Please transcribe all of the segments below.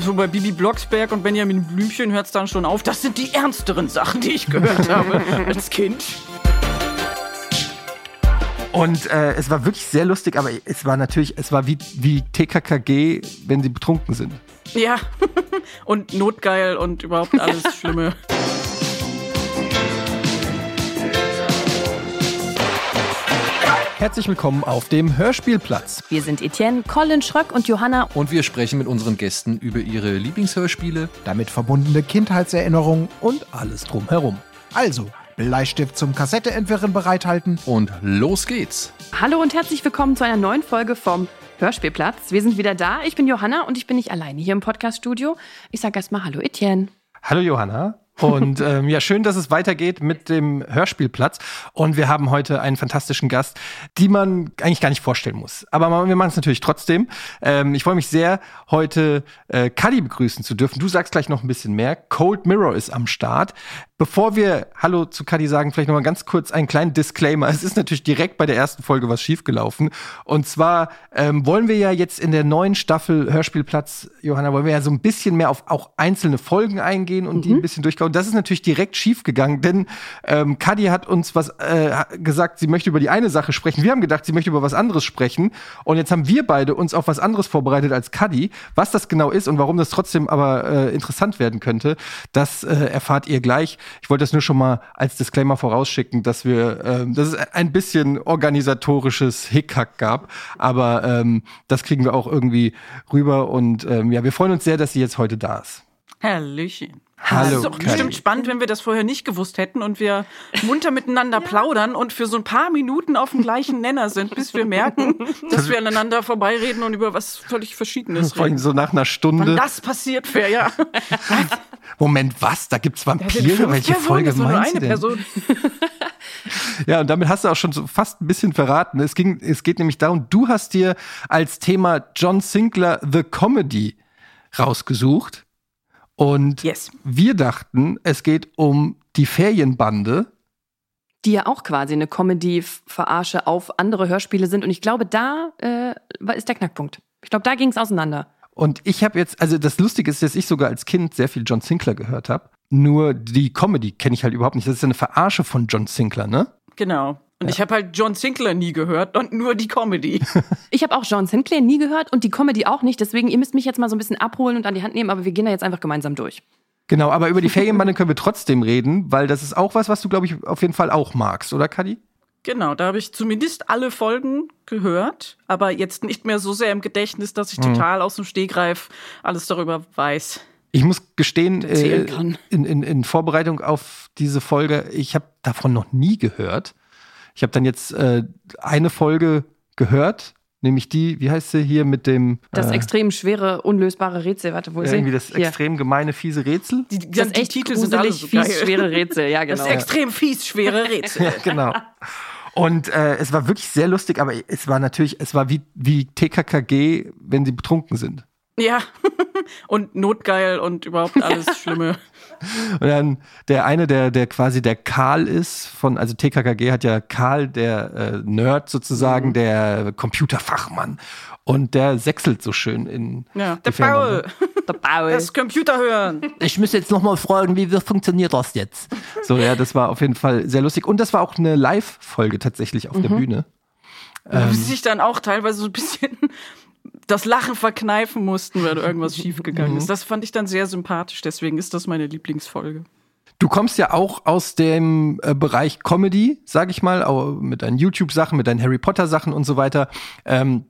so bei Bibi Blocksberg und Benjamin Blümchen hört es dann schon auf. Das sind die ernsteren Sachen, die ich gehört habe als Kind. Und äh, es war wirklich sehr lustig, aber es war natürlich, es war wie, wie TKKG, wenn sie betrunken sind. Ja, und notgeil und überhaupt alles Schlimme. Herzlich willkommen auf dem Hörspielplatz. Wir sind Etienne, Colin Schröck und Johanna. Und wir sprechen mit unseren Gästen über ihre Lieblingshörspiele, damit verbundene Kindheitserinnerungen und alles drumherum. Also, Bleistift zum Kassetteentwirren bereithalten. Und los geht's. Hallo und herzlich willkommen zu einer neuen Folge vom Hörspielplatz. Wir sind wieder da. Ich bin Johanna und ich bin nicht alleine hier im Podcaststudio. Ich sage erstmal Hallo Etienne. Hallo Johanna. Und ähm, ja, schön, dass es weitergeht mit dem Hörspielplatz. Und wir haben heute einen fantastischen Gast, die man eigentlich gar nicht vorstellen muss. Aber wir machen es natürlich trotzdem. Ähm, ich freue mich sehr, heute äh, Kadi begrüßen zu dürfen. Du sagst gleich noch ein bisschen mehr. Cold Mirror ist am Start. Bevor wir Hallo zu Kadi sagen, vielleicht noch mal ganz kurz einen kleinen Disclaimer. Es ist natürlich direkt bei der ersten Folge was schiefgelaufen. Und zwar ähm, wollen wir ja jetzt in der neuen Staffel Hörspielplatz, Johanna, wollen wir ja so ein bisschen mehr auf auch einzelne Folgen eingehen und mhm. die ein bisschen durchkauen. Das ist natürlich direkt schiefgegangen, denn ähm, Kadi hat uns was äh, gesagt, sie möchte über die eine Sache sprechen. Wir haben gedacht, sie möchte über was anderes sprechen. Und jetzt haben wir beide uns auf was anderes vorbereitet als Kadi. Was das genau ist und warum das trotzdem aber äh, interessant werden könnte, das äh, erfahrt ihr gleich. Ich wollte das nur schon mal als Disclaimer vorausschicken, dass wir, ähm, dass es ein bisschen organisatorisches Hickhack gab, aber ähm, das kriegen wir auch irgendwie rüber und ähm, ja, wir freuen uns sehr, dass sie jetzt heute da ist. Hallöchen. Hallo. Das ist doch bestimmt spannend, wenn wir das vorher nicht gewusst hätten und wir munter miteinander plaudern und für so ein paar Minuten auf dem gleichen Nenner sind, bis wir merken, dass wir aneinander vorbeireden und über was völlig Verschiedenes reden. Vor allem so nach einer Stunde. Wann das passiert wäre, ja. Moment, was? Da gibt's Vampire? Welche Personen, Folge meinst eine du denn? Person. Ja, und damit hast du auch schon so fast ein bisschen verraten. Es ging, es geht nämlich darum, du hast dir als Thema John Sinclair The Comedy rausgesucht. Und Yes. wir dachten, es geht um die Ferienbande. Die ja auch quasi eine Comedy-Verarsche auf andere Hörspiele sind. Und ich glaube, da äh, war- ist der Knackpunkt. Ich glaube, da ging es auseinander. Und ich habe jetzt, also das Lustige ist, dass ich sogar als Kind sehr viel John Sinclair gehört habe. Nur die Comedy kenne ich halt überhaupt nicht. Das ist ja eine Verarsche von John Sinclair, ne? Genau. Und ich habe halt John Sinclair nie gehört und nur die Comedy. Ich habe auch John Sinclair nie gehört und die Comedy auch nicht. Deswegen, ihr müsst mich jetzt mal so ein bisschen abholen und an die Hand nehmen, aber wir gehen da jetzt einfach gemeinsam durch. Genau, aber über die Ferienbande können wir trotzdem reden, weil das ist auch was, was du, glaube ich, auf jeden Fall auch magst, oder Kadi? Genau, da habe ich zumindest alle Folgen gehört, aber jetzt nicht mehr so sehr im Gedächtnis, dass ich total aus dem Stegreif alles darüber weiß. Ich muss gestehen, äh, in, in, in Vorbereitung auf diese Folge, ich habe davon noch nie gehört. Ich habe dann jetzt äh, eine Folge gehört, nämlich die, wie heißt sie hier mit dem Das äh, extrem schwere, unlösbare Rätsel. Warte, wo ist sie? irgendwie das Hier. extrem gemeine, fiese Rätsel? Die, die, Das echt Titel sind alle so fies, geil. schwere Rätsel. Ja, Das genau. ist extrem fies, schwere Rätsel. Ja, genau. Und äh, es war wirklich sehr lustig, aber es war natürlich, es war wie, wie TKKG, wenn sie betrunken sind. Ja. Und notgeil und überhaupt alles Schlimme. Und dann der eine, der, der quasi der Karl ist von, also TKKG hat ja Karl, der äh, Nerd sozusagen, der Computerfachmann. Und der sechselt so schön in Ja. die Der. Paul. Der Paul. Das Computer hören. Ich müsste jetzt noch mal fragen, wie funktioniert das jetzt? So, ja, das war auf jeden Fall sehr lustig. Und das war auch eine Live-Folge tatsächlich auf der Bühne. Wo sie sich dann auch teilweise so ein bisschen das Lachen verkneifen mussten, wenn irgendwas schiefgegangen ist. Das fand ich dann sehr sympathisch, deswegen ist das meine Lieblingsfolge. Du kommst ja auch aus dem äh, Bereich Comedy, sag ich mal, mit deinen YouTube-Sachen, mit deinen Harry Potter-Sachen und so weiter. Ähm,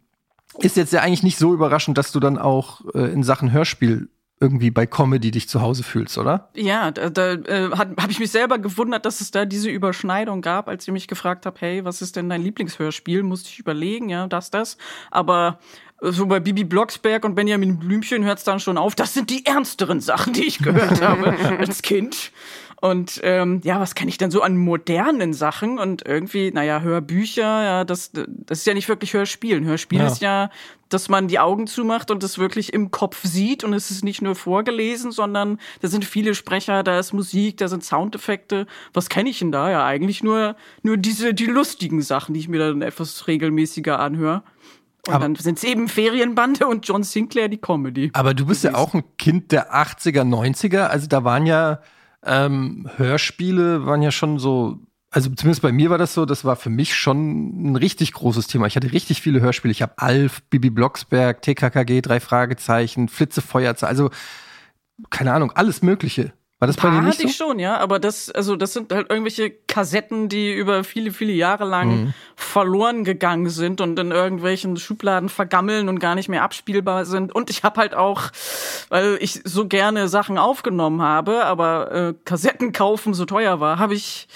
ist jetzt ja eigentlich nicht so überraschend, dass du dann auch äh, in Sachen Hörspiel irgendwie bei Comedy dich zu Hause fühlst, oder? Ja, da, da äh, habe ich mich selber gewundert, dass es da diese Überschneidung gab, als ihr mich gefragt habt, hey, was ist denn dein Lieblingshörspiel? Musste ich überlegen, ja, das, das. Aber so bei Bibi Blocksberg und Benjamin Blümchen hört es dann schon auf. Das sind die ernsteren Sachen, die ich gehört habe als Kind. Und ähm, ja, was kann ich denn so an modernen Sachen und irgendwie, naja, Hörbücher, ja, das, das ist ja nicht wirklich Hörspielen. Hörspiel Ja. ist ja, dass man die Augen zumacht und es wirklich im Kopf sieht und es ist nicht nur vorgelesen, sondern da sind viele Sprecher, da ist Musik, da sind Soundeffekte. Was kenne ich denn da? Ja, eigentlich nur, nur diese, die lustigen Sachen, die ich mir dann etwas regelmäßiger anhöre. Und Aber- dann sind es eben Ferienbande und John Sinclair die Comedy. Aber du bist ja auch ein Kind der 80er, 90er. Also da waren ja ähm, Hörspiele, waren ja schon so, also zumindest bei mir war das so, das war für mich schon ein richtig großes Thema. Ich hatte richtig viele Hörspiele. Ich habe Alf, Bibi Blocksberg, TKKG, drei Fragezeichen, Flitze, Feuerzeug, also keine Ahnung, alles Mögliche. War das bei dir nicht hatte so? ich schon, ja, aber das, also das sind halt irgendwelche Kassetten, die über viele, viele Jahre lang Mhm. verloren gegangen sind und in irgendwelchen Schubladen vergammeln und gar nicht mehr abspielbar sind. Und ich habe halt auch, weil ich so gerne Sachen aufgenommen habe, aber äh, Kassetten kaufen so teuer war, habe ich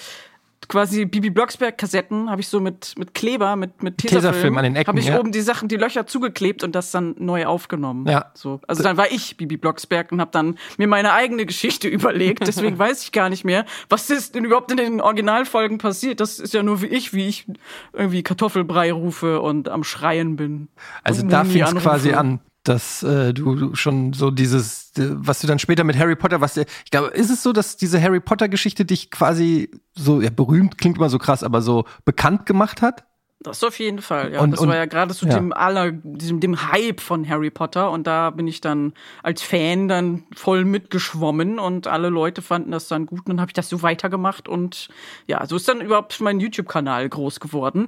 quasi Bibi Blocksberg Kassetten habe ich so mit mit Kleber mit mit Tesafilm Tesafilm an den Ecken, habe ich ja. oben die Sachen die Löcher zugeklebt und das dann neu aufgenommen. Ja. so. Also dann war ich Bibi Blocksberg und habe dann mir meine eigene Geschichte überlegt. Deswegen weiß ich gar nicht mehr was ist denn überhaupt in den Originalfolgen passiert? Das ist ja nur wie ich wie ich irgendwie Kartoffelbrei rufe und am Schreien bin. Also da fing es quasi an, dass äh, du, schon so dieses, was du dann später mit Harry Potter, was ich glaube, ist es so, dass diese Harry Potter Geschichte dich quasi so, ja, berühmt klingt immer so krass, aber so bekannt gemacht hat? Das auf jeden Fall, ja. Und- das und- war ja gerade zu ja. dem aller, diesem, dem Hype von Harry Potter und da bin ich dann als Fan dann voll mitgeschwommen und alle Leute fanden das dann gut und dann habe ich das so weitergemacht und ja, so ist dann überhaupt mein YouTube-Kanal groß geworden.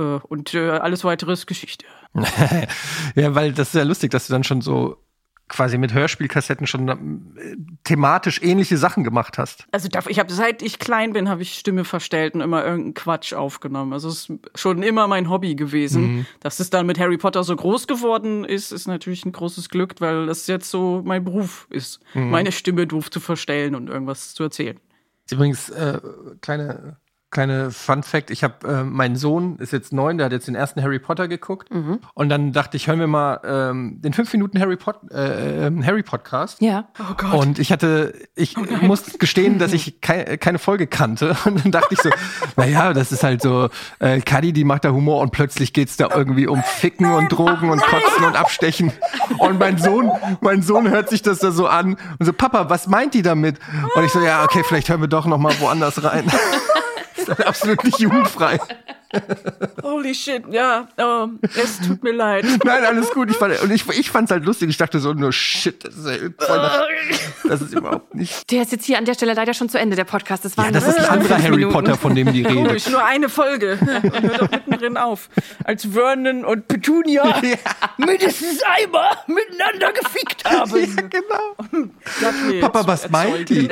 Äh, Und äh, alles weitere ist Geschichte. ja, weil das ist ja lustig, dass du dann schon so quasi mit Hörspielkassetten schon äh, thematisch ähnliche Sachen gemacht hast. Also ich habe seit ich klein bin, habe ich Stimme verstellt und immer irgendeinen Quatsch aufgenommen. Also es ist schon immer mein Hobby gewesen. Dass es dann mit Harry Potter so groß geworden ist, ist natürlich ein großes Glück, weil das jetzt so mein Beruf ist, meine Stimme doof zu verstellen und irgendwas zu erzählen. Ist Übrigens, äh, kleine, kleine Fun Fact, ich habe, äh, mein Sohn ist jetzt neun, der hat jetzt den ersten Harry Potter geguckt. Und dann dachte ich, hören wir mal ähm, den fünf Minuten Harry, Pot äh, ähm, Harry Podcast. Ja. Oh Gott. Und ich hatte, ich muss gestehen, dass ich kei keine Folge kannte. Und dann dachte ich so, naja, das ist halt so, äh, Kadi, die macht da Humor und plötzlich geht's da irgendwie um Ficken und Drogen und Kotzen und Abstechen. Und mein Sohn, mein Sohn hört sich das da so an und so, Papa, was meint die damit? Und ich so, ja, okay, vielleicht hören wir doch noch mal woanders rein. ist halt absolut nicht jugendfrei. Holy shit, ja, ähm, es tut mir leid. Nein, alles gut. Ich fand, und ich, ich fand's halt lustig. Ich dachte so nur, shit, das ist, ja voll nach, das ist überhaupt nicht Der ist jetzt hier an der Stelle leider schon zu Ende, der Podcast. Das, waren Ja, das ist ein anderer Harry Minuten. Potter, von dem die redet. Komisch, nur eine Folge. Ja, hört doch mittendrin auf. Als Vernon und Petunia mindestens einmal miteinander gefickt haben. genau. Dudley Papa, was meint die?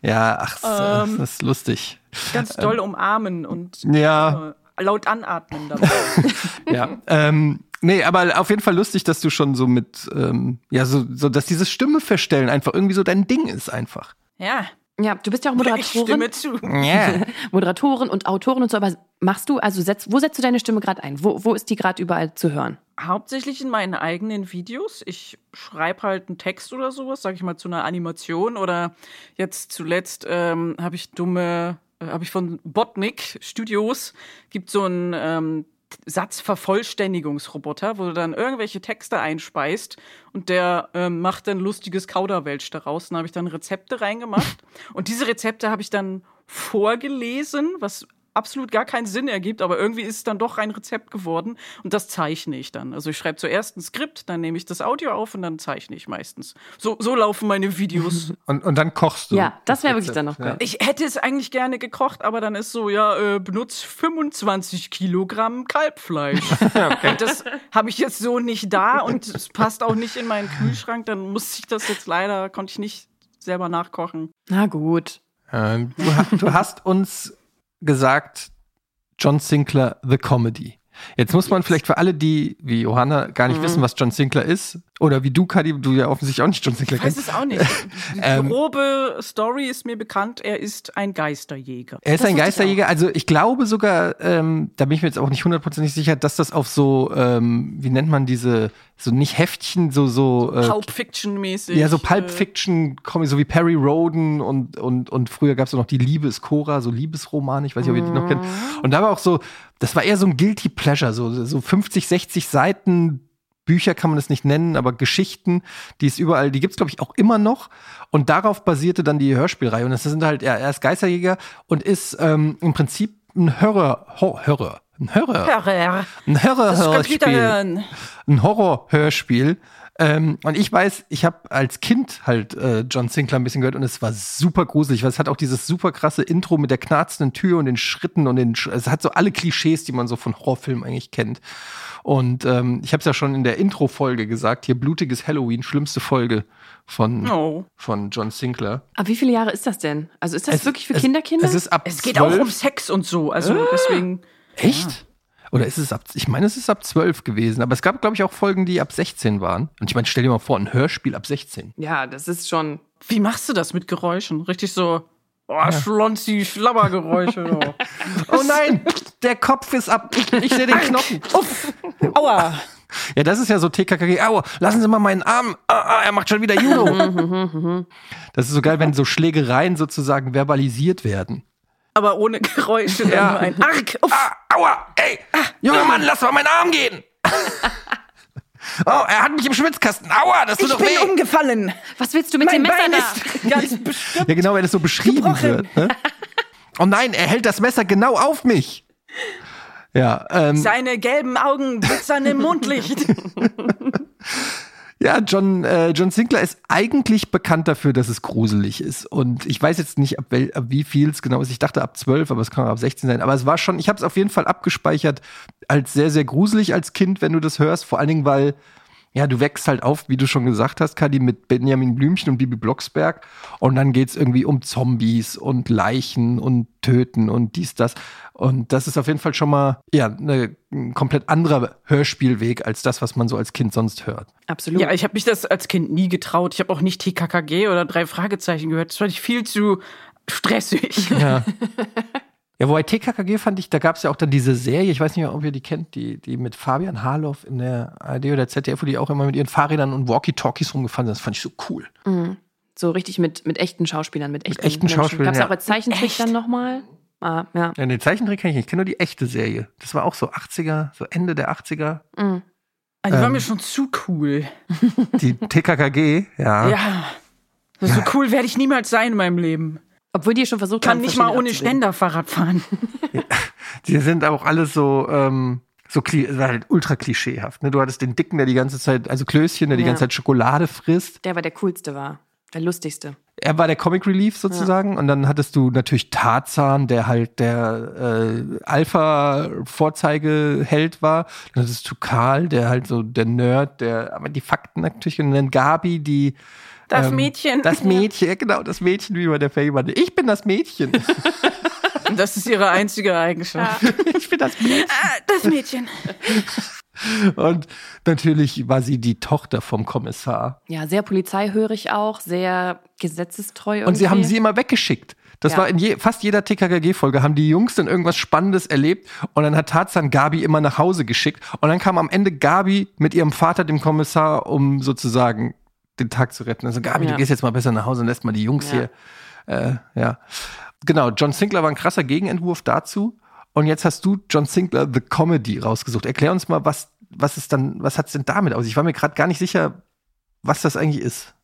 Ja, ach, das, Ähm. das ist lustig. Ganz doll umarmen und Ja. äh, laut anatmen dabei. Ja. ähm, nee, aber auf jeden Fall lustig, dass du schon so mit, ähm, ja, so, so, dass dieses Stimme verstellen einfach irgendwie so dein Ding ist einfach. Ja, Ja, du bist ja auch ich Moderatorin, stimme zu. Ja. Moderatorin und Autorin und so, aber machst du, also setzt, wo setzt du deine Stimme gerade ein? Wo, wo ist die gerade überall zu hören? Hauptsächlich in meinen eigenen Videos. Ich schreibe halt einen Text oder sowas, sag ich mal, zu einer Animation. Oder jetzt zuletzt ähm, habe ich dumme, habe ich von Botnik Studios, gibt so einen ähm, Satzvervollständigungsroboter, wo du dann irgendwelche Texte einspeist und der ähm, macht dann lustiges Kauderwelsch daraus. Und da habe ich dann Rezepte reingemacht. und diese Rezepte habe ich dann vorgelesen, was absolut gar keinen Sinn ergibt, aber irgendwie ist es dann doch ein Rezept geworden und das zeichne ich dann. Also ich schreibe zuerst ein Skript, dann nehme ich das Audio auf und dann zeichne ich meistens. So, so laufen meine Videos. Und, und dann kochst du. Ja, das wäre wirklich dann noch geil. Ich hätte es eigentlich gerne gekocht, aber dann ist so, ja, äh, benutzt 25 Kilogramm Kalbfleisch. Und das habe ich jetzt so nicht da und es passt auch nicht in meinen Kühlschrank. Dann muss ich das jetzt leider, konnte ich nicht selber nachkochen. Na gut. Ähm, du, du hast uns gesagt, John Sinclair, The Comedy. Jetzt muss man vielleicht für alle, die wie Johanna gar Mhm. nicht wissen, was John Sinclair ist, oder wie du, Kadi, du ja offensichtlich auch nicht John Sinclair Ich weiß kennst. es auch nicht. Die Ähm, grobe Story ist mir bekannt. Er ist ein Geisterjäger. Er ist Das ein Geisterjäger. Also ich glaube sogar, ähm, da bin ich mir jetzt auch nicht hundertprozentig sicher, dass das auf so, ähm, wie nennt man diese, so nicht Heftchen, so so. Äh, Pulp Fiction-mäßig. ja, so Pulp äh, Fiction, Comic, so wie Perry Roden und, und, und früher gab es noch die Liebe ist Cora, so Liebesroman, ich weiß nicht, ob ihr die noch kennt. Und da war auch so, das war eher so ein Guilty Pleasure, so, so 50, 60 Seiten Bücher kann man es nicht nennen, aber Geschichten, die es überall, die gibt's glaube ich auch immer noch. Und darauf basierte dann die Hörspielreihe. Und das sind halt, er, er ist Geisterjäger und ist ähm, im Prinzip ein Horror, Ho- Horror, Ein Horror. Hörer. Ein hören. Ein Horror-Hörspiel. Ähm, und ich weiß, ich habe als Kind halt äh, John Sinclair ein bisschen gehört und es war super gruselig, weil es hat auch dieses super krasse Intro mit der knarzenden Tür und den Schritten und den, Sch es hat so alle Klischees, die man so von Horrorfilmen eigentlich kennt. Und ähm, ich habe es ja schon in der Intro-Folge gesagt, hier blutiges Halloween, schlimmste Folge von, Oh. von John Sinclair. Aber wie viele Jahre ist das denn? Also ist das Es- wirklich für es, Kinderkinder? Es ist ab Es geht 12. auch um Sex und so. Also deswegen. Echt? Oder ist es ab, ich meine, es ist ab 12 gewesen, aber es gab, glaube ich, auch Folgen, die ab 16 waren. Und ich meine, stell dir mal vor, ein Hörspiel ab 16. ja, das ist schon. Wie machst du das mit Geräuschen? Richtig so. Oh, Schlonzi, Schlabbergeräusche. Oh. Oh nein, der Kopf ist ab. Ich sehe den Knochen. Uff. Aua. Ja, das ist ja so TKKG. Aua, lassen Sie mal meinen Arm. Ah, ah, er macht schon wieder Judo. das ist so geil, wenn so Schlägereien sozusagen verbalisiert werden. Aber ohne Geräusche. Ja. nur ein Arg. Uff. Ah, aua, ey, junger Mann, lass mal meinen Arm gehen. oh, er hat mich im Schwitzkasten. Aua, das tut Ich doch bin weh. umgefallen. Was willst du mit Mein dem Messer Bein da? ist ganz bestimmt. Ja, genau, wenn es so beschrieben Gebrochen. wird. Ne? Oh nein, er hält das Messer genau auf mich. Ja, ähm, Seine gelben Augen blitzern im Mondlicht. ja, John, äh, John Sinclair ist eigentlich bekannt dafür, dass es gruselig ist. Und ich weiß jetzt nicht, ab, wel, ab wie viel es genau ist. Ich dachte ab 12, aber es kann auch ab 16 sein. Aber es war schon, ich habe es auf jeden Fall abgespeichert als sehr, sehr gruselig als Kind, wenn du das hörst. Vor allen Dingen, weil ja, du wächst halt auf, wie du schon gesagt hast, Kadi, mit Benjamin Blümchen und Bibi Blocksberg. Und dann geht's irgendwie um Zombies und Leichen und Töten und dies, das. Und das ist auf jeden Fall schon mal, ja, ne, ein komplett anderer Hörspielweg als das, was man so als Kind sonst hört. Absolut. Ja, ich habe mich das als Kind nie getraut. Ich habe auch nicht TKKG oder drei Fragezeichen gehört. Das fand ich viel zu stressig. Ja. Ja, wobei TKKG fand ich, da gab es ja auch dann diese Serie, ich weiß nicht, ob ihr die kennt, die, die mit Fabian Harloff in der ARD oder ZDF, wo die auch immer mit ihren Fahrrädern und Walkie-Talkies rumgefahren sind. Das fand ich so cool. Mhm. So richtig mit, mit echten Schauspielern, mit echten, echten Schauspielern, Gab es ja. auch als Zeichentrick Echt? dann nochmal? Ah, ja. Ja, den Zeichentrick kenne ich nicht. Ich kenne nur die echte Serie. Das war auch so 80er, so Ende der 80er. Mhm. Ah, Die war Ähm. mir schon zu cool. Die TKKG, ja. Ja. So cool werde ich niemals sein in meinem Leben. Obwohl die schon versucht Kann haben, nicht mal ohne abzubilden. Ständer Fahrrad fahren. Die sind auch alles so, ähm, so war halt ultra klischeehaft. Ne? Du hattest den Dicken, der die ganze Zeit, also Klößchen, der die Ja. ganze Zeit Schokolade frisst. Der aber der coolste war. Der lustigste. Er war der Comic Relief sozusagen. Und dann hattest du natürlich Tarzan, der halt der äh, Alpha-Vorzeigeheld war. Dann hattest du Karl, der halt so der Nerd, der aber die Fakten natürlich. Und dann Gabi, die Das ähm, Mädchen. Das Mädchen, genau, das Mädchen, wie bei der Fame Ich bin das Mädchen. Das ist ihre einzige Eigenschaft. ich bin das Mädchen. Ah, das Mädchen. Und natürlich war sie die Tochter vom Kommissar. Ja, sehr polizeihörig auch, sehr gesetzestreu. Und sie irgendwie. haben sie immer weggeschickt. Das Ja. war in je, fast jeder TKKG-Folge, haben die Jungs dann irgendwas Spannendes erlebt und dann hat Tarzan Gabi immer nach Hause geschickt und dann kam am Ende Gabi mit ihrem Vater, dem Kommissar, um sozusagen den Tag zu retten. Also Gabi, Ja. du gehst jetzt mal besser nach Hause und lässt mal die Jungs Ja. hier. Äh, ja. Genau, John Sinclair war ein krasser Gegenentwurf dazu. Und jetzt hast du John Sinclair The Comedy rausgesucht. Erklär uns mal, was, was ist dann, was hat's denn damit aus? Ich war mir gerade gar nicht sicher, was das eigentlich ist.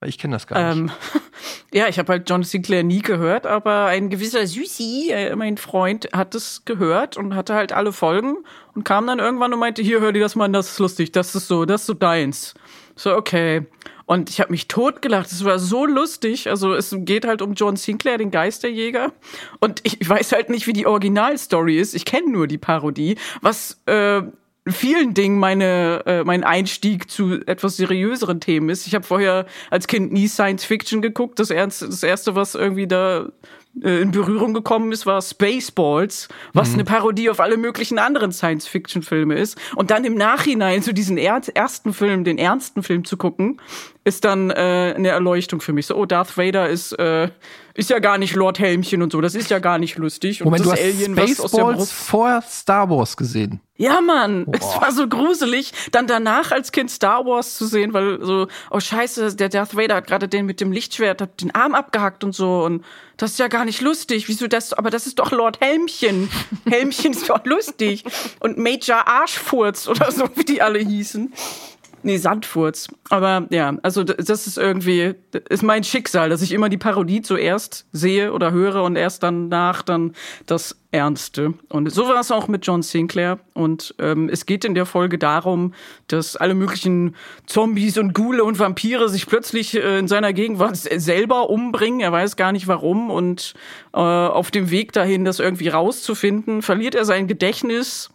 Weil ich kenne das gar nicht. Ähm, ja, ich habe halt John Sinclair nie gehört, aber ein gewisser Süßi, äh, mein Freund, hat es gehört und hatte halt alle Folgen und kam dann irgendwann und meinte, hier, hör dir das mal an, das ist lustig, das ist so, das ist so deins. So, okay. Und ich habe mich totgelacht. Es war so lustig. Also es geht halt um John Sinclair, den Geisterjäger. Und ich, weiß halt nicht, wie die Originalstory ist. Ich kenne nur die Parodie, was äh, vielen Dingen meine äh, mein Einstieg zu etwas seriöseren Themen ist. Ich habe vorher als Kind nie Science Fiction geguckt. Das, ernst, das erste, was irgendwie da äh, in Berührung gekommen ist, war Spaceballs, was eine Parodie auf alle möglichen anderen Science-Fiction-Filme ist. Und dann im Nachhinein so diesen er ersten Film, den ernsten Film zu gucken, ist dann äh, eine Erleuchtung für mich. So, oh, Darth Vader ist äh, ist ja gar nicht Lord Helmchen und so. Das ist ja gar nicht lustig. Und Moment, du das hast Alien, Spaceballs vor Star Wars gesehen. ja, Mann, es war so gruselig, dann danach als Kind Star Wars zu sehen, weil so, oh scheiße, der Darth Vader hat gerade den mit dem Lichtschwert, hat den Arm abgehackt und so und das ist ja gar nicht lustig. Wieso das? Aber das ist doch Lord Helmchen. Helmchen ist doch lustig. Und Major Arschfurz oder so, wie die alle hießen. Nee, Sandfurz. Aber ja, also das ist irgendwie, ist mein Schicksal, dass ich immer die Parodie zuerst sehe oder höre und erst danach dann das Ernste. Und so war es auch mit John Sinclair. Und ähm, es geht in der Folge darum, dass alle möglichen Zombies und Ghule und Vampire sich plötzlich äh, in seiner Gegenwart selber umbringen. Er weiß gar nicht warum. Und äh, auf dem Weg dahin, das irgendwie rauszufinden, verliert er sein Gedächtnis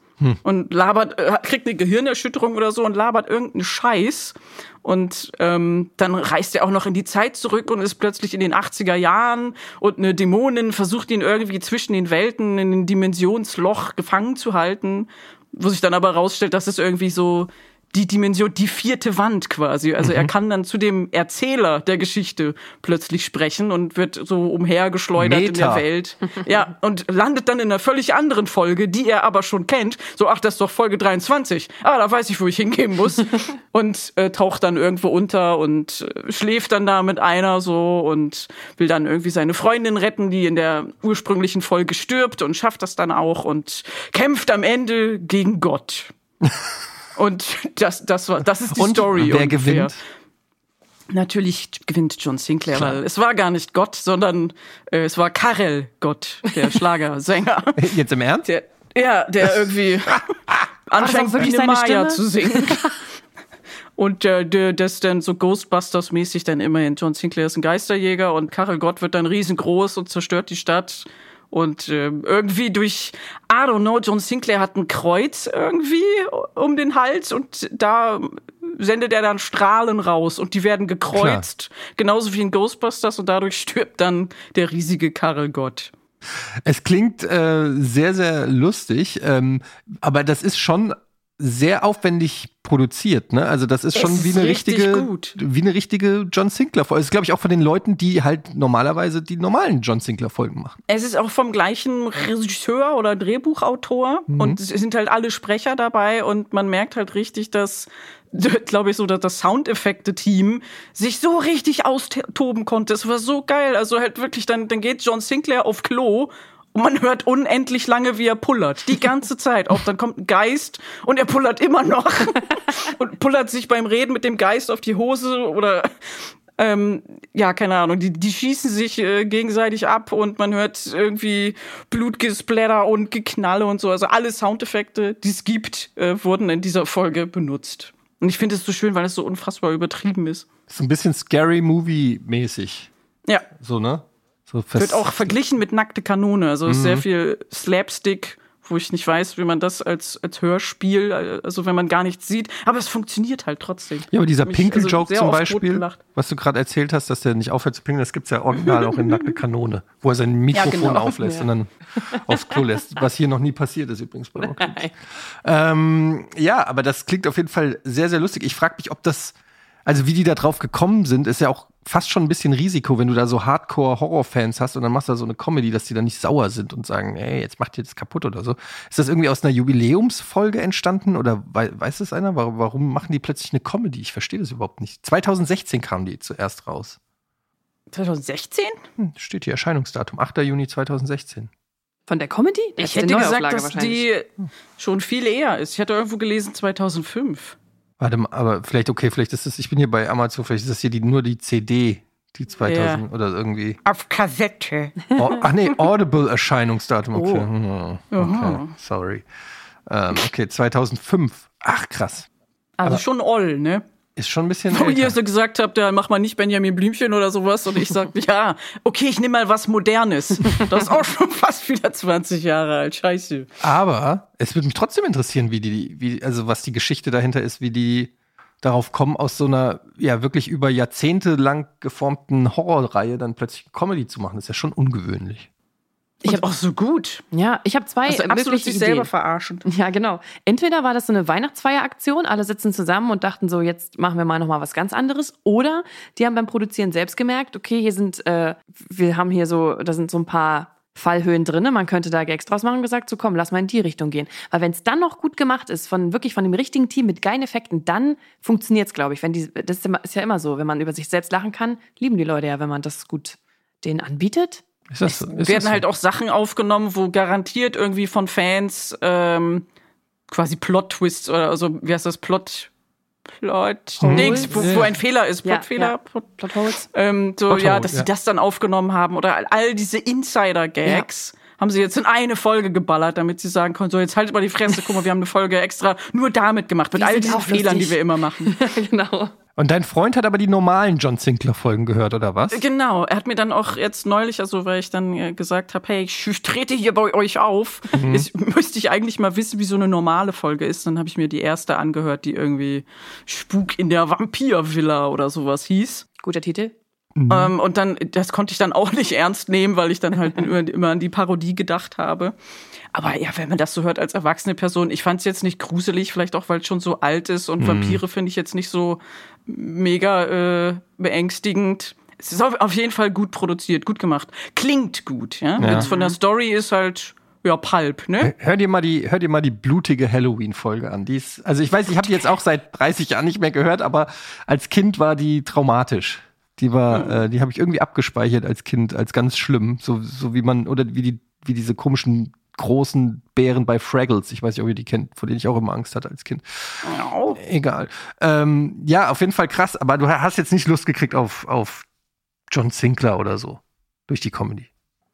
und labert, äh, kriegt eine Gehirnerschütterung oder so und labert irgendeinen Scheiß. Und ähm, dann reist er auch noch in die Zeit zurück und ist plötzlich in den 80er Jahren und eine Dämonin versucht ihn irgendwie zwischen den Welten in ein Dimensionsloch gefangen zu halten, wo sich dann aber rausstellt, dass es irgendwie so die Dimension, die vierte Wand quasi. Also er kann dann zu dem Erzähler der Geschichte plötzlich sprechen und wird so umhergeschleudert in Meta. der Welt. Ja, und landet dann in einer völlig anderen Folge, die er aber schon kennt. So, ach, das ist doch Folge 23. Ah, da weiß ich, wo ich hingehen muss. und äh, taucht dann irgendwo unter und äh, schläft dann da mit einer so und will dann irgendwie seine Freundin retten, die in der ursprünglichen Folge stirbt und schafft das dann auch und kämpft am Ende gegen Gott. Und das, das war, das ist die Und Story. wer ungefähr. gewinnt? Natürlich gewinnt John Sinclair, Klar. weil es war gar nicht Gott, sondern äh, es war Karel Gott, der Schlagersänger. Jetzt im Ernst? Der, ja, der irgendwie anfängt wirklich seine Maya Stimme? zu singen. Und äh, der, das dann so Ghostbusters-mäßig dann immerhin. John Sinclair ist ein Geisterjäger und Karel Gott wird dann riesengroß und zerstört die Stadt. Und äh, irgendwie durch, I don't know, John Sinclair hat ein Kreuz irgendwie um den Hals und da sendet er dann Strahlen raus und die werden gekreuzt, genauso wie in Ghostbusters und dadurch stirbt dann der riesige Karel Gott. Es klingt äh, sehr, sehr lustig, ähm, aber das ist schon sehr aufwendig produziert, ne? Also das ist Es schon wie ist eine richtig richtige, gut. wie eine richtige John Sinclair Folge. Das ist glaube ich auch von den Leuten, die halt normalerweise die normalen John Sinclair Folgen machen. Es ist auch vom gleichen Regisseur oder Drehbuchautor und es sind halt alle Sprecher dabei und man merkt halt richtig, dass glaube ich so, dass das Soundeffekte-Team sich so richtig austoben konnte. Es war so geil. Also halt wirklich, dann, dann geht John Sinclair auf Klo und man hört unendlich lange, wie er pullert. Die ganze Zeit. Auch dann kommt ein Geist und er pullert immer noch. und pullert sich beim Reden mit dem Geist auf die Hose oder ähm, ja, keine Ahnung, die, die schießen sich äh, gegenseitig ab und man hört irgendwie Blutgesplatter und Geknalle und so. Also alle Soundeffekte, die es gibt, äh, wurden in dieser Folge benutzt. Und ich finde es so schön, weil es so unfassbar übertrieben ist. So ein bisschen Scary Movie-mäßig. Ja, So, ne? So wird auch verglichen mit nackte Kanone. Also ist Mhm. sehr viel Slapstick, wo ich nicht weiß, wie man das als, als Hörspiel, also wenn man gar nichts sieht. Aber es funktioniert halt trotzdem. Ja, aber dieser Pinkel-Joke also zum Beispiel, was du gerade erzählt hast, dass der nicht aufhört zu pinkeln, das gibt's ja original auch in Nackte Kanone, wo er sein Mikrofon genau. auflässt Ja. und dann aufs Klo lässt, was hier noch nie passiert ist übrigens bei. Ähm, ja, aber das klingt auf jeden Fall sehr, sehr lustig. Ich frage mich, ob das, also wie die da drauf gekommen sind, ist ja auch fast schon ein bisschen Risiko, wenn du da so Hardcore-Horror-Fans hast und dann machst du da so eine Comedy, dass die dann nicht sauer sind und sagen, ey, jetzt macht ihr das kaputt oder so. Ist das irgendwie aus einer Jubiläumsfolge entstanden oder wei weiß es einer? Warum, warum machen die plötzlich eine Comedy? Ich verstehe das überhaupt nicht. 2016 kam die zuerst raus. 2016? Hm, steht hier Erscheinungsdatum, 8. Juni 2016. Von der Comedy? Ich hätte gesagt, dass die schon viel eher ist. Ich hatte irgendwo gelesen 2005. Warte mal, aber vielleicht, okay, vielleicht ist das, ich bin hier bei Amazon, vielleicht ist das hier die, nur die CD, die 2000 oder irgendwie. Auf Kassette. Oh, ach nee, Audible-Erscheinungsdatum. Okay, Oh. Hm, okay sorry. Ähm, okay, 2005. Ach, krass. Also schon Oll, ne? Ist schon ein bisschen Wo ihr so gesagt habt, ja, mach mal nicht Benjamin Blümchen oder sowas. Und ich sagte, ja, okay, ich nehme mal was Modernes. Das ist auch schon fast wieder 20 Jahre alt. Scheiße. Aber es würde mich trotzdem interessieren, wie die, wie, also was die Geschichte dahinter ist, wie die darauf kommen, aus so einer ja wirklich über Jahrzehnte lang geformten Horrorreihe dann plötzlich Comedy zu machen. Das ist ja schon ungewöhnlich. Ich habe auch so gut. Ja, ich habe zwei Also absolut sich selber Ideen. verarschen. Ja, genau. Entweder war das so eine Weihnachtsfeieraktion, alle sitzen zusammen und dachten so, jetzt machen wir mal noch mal was ganz anderes. Oder die haben beim Produzieren selbst gemerkt, okay, hier sind, äh, wir haben hier so, da sind so ein paar Fallhöhen drinne. Man könnte da Gags draus machen und gesagt, so komm, lass mal in die Richtung gehen. Weil wenn es dann noch gut gemacht ist, von wirklich von dem richtigen Team mit geilen Effekten, dann funktioniert es, glaube ich. Wenn die, das ist ja immer so, wenn man über sich selbst lachen kann, lieben die Leute ja, wenn man das gut denen anbietet. Ist das, so? ist werden das so? halt auch Sachen aufgenommen, wo garantiert irgendwie von Fans ähm, quasi Plot-Twists oder also, wie heißt das, Plot Plot, Holes? Dings, wo, wo ein Fehler ist, Ja, Plotfehler, ja. Plot, Plotholes. ähm, so, Plot ja, dass ja. sie das dann aufgenommen haben oder all- all diese Insider-Gags. Haben sie jetzt in eine Folge geballert, damit sie sagen können, so jetzt haltet mal die Fresse, guck mal, wir haben eine Folge extra nur damit gemacht, mit Wir all diesen Fehlern, lustig. die wir immer machen. genau. Und dein Freund hat aber die normalen John Sinclair-Folgen gehört, oder was? Genau, er hat mir dann auch jetzt neulich, also weil ich dann äh, gesagt habe, hey, ich trete hier bei euch auf, Mhm. jetzt müsste ich eigentlich mal wissen, wie so eine normale Folge ist. Dann habe ich mir die erste angehört, die irgendwie Spuk in der Vampirvilla oder sowas hieß. Guter Titel. Ähm, und dann, das konnte ich dann auch nicht ernst nehmen, weil ich dann halt immer, immer an die Parodie gedacht habe. Aber ja, wenn man das so hört als erwachsene Person, ich fand es jetzt nicht gruselig, vielleicht auch, weil es schon so alt ist und Vampire finde ich jetzt nicht so mega äh, beängstigend. Es ist auf, auf jeden Fall gut produziert, gut gemacht. Klingt gut, ja. Ja. Jetzt von der Story ist halt, ja, Pulp, ne? Hör dir mal die, hör dir mal die blutige Halloween-Folge an. Die ist, also ich weiß, ich habe die jetzt auch seit 30 Jahren nicht mehr gehört, aber als Kind war die traumatisch. Die war, äh, die habe ich irgendwie abgespeichert als Kind, als ganz schlimm. So, so wie man, oder wie die, wie diese komischen großen Bären bei Fraggles. Ich weiß nicht, ob ihr die kennt, vor denen ich auch immer Angst hatte als Kind. Oh. Egal. Ähm, ja, auf jeden Fall krass, aber du hast jetzt nicht Lust gekriegt auf, auf John Sinclair oder so. Durch die Comedy.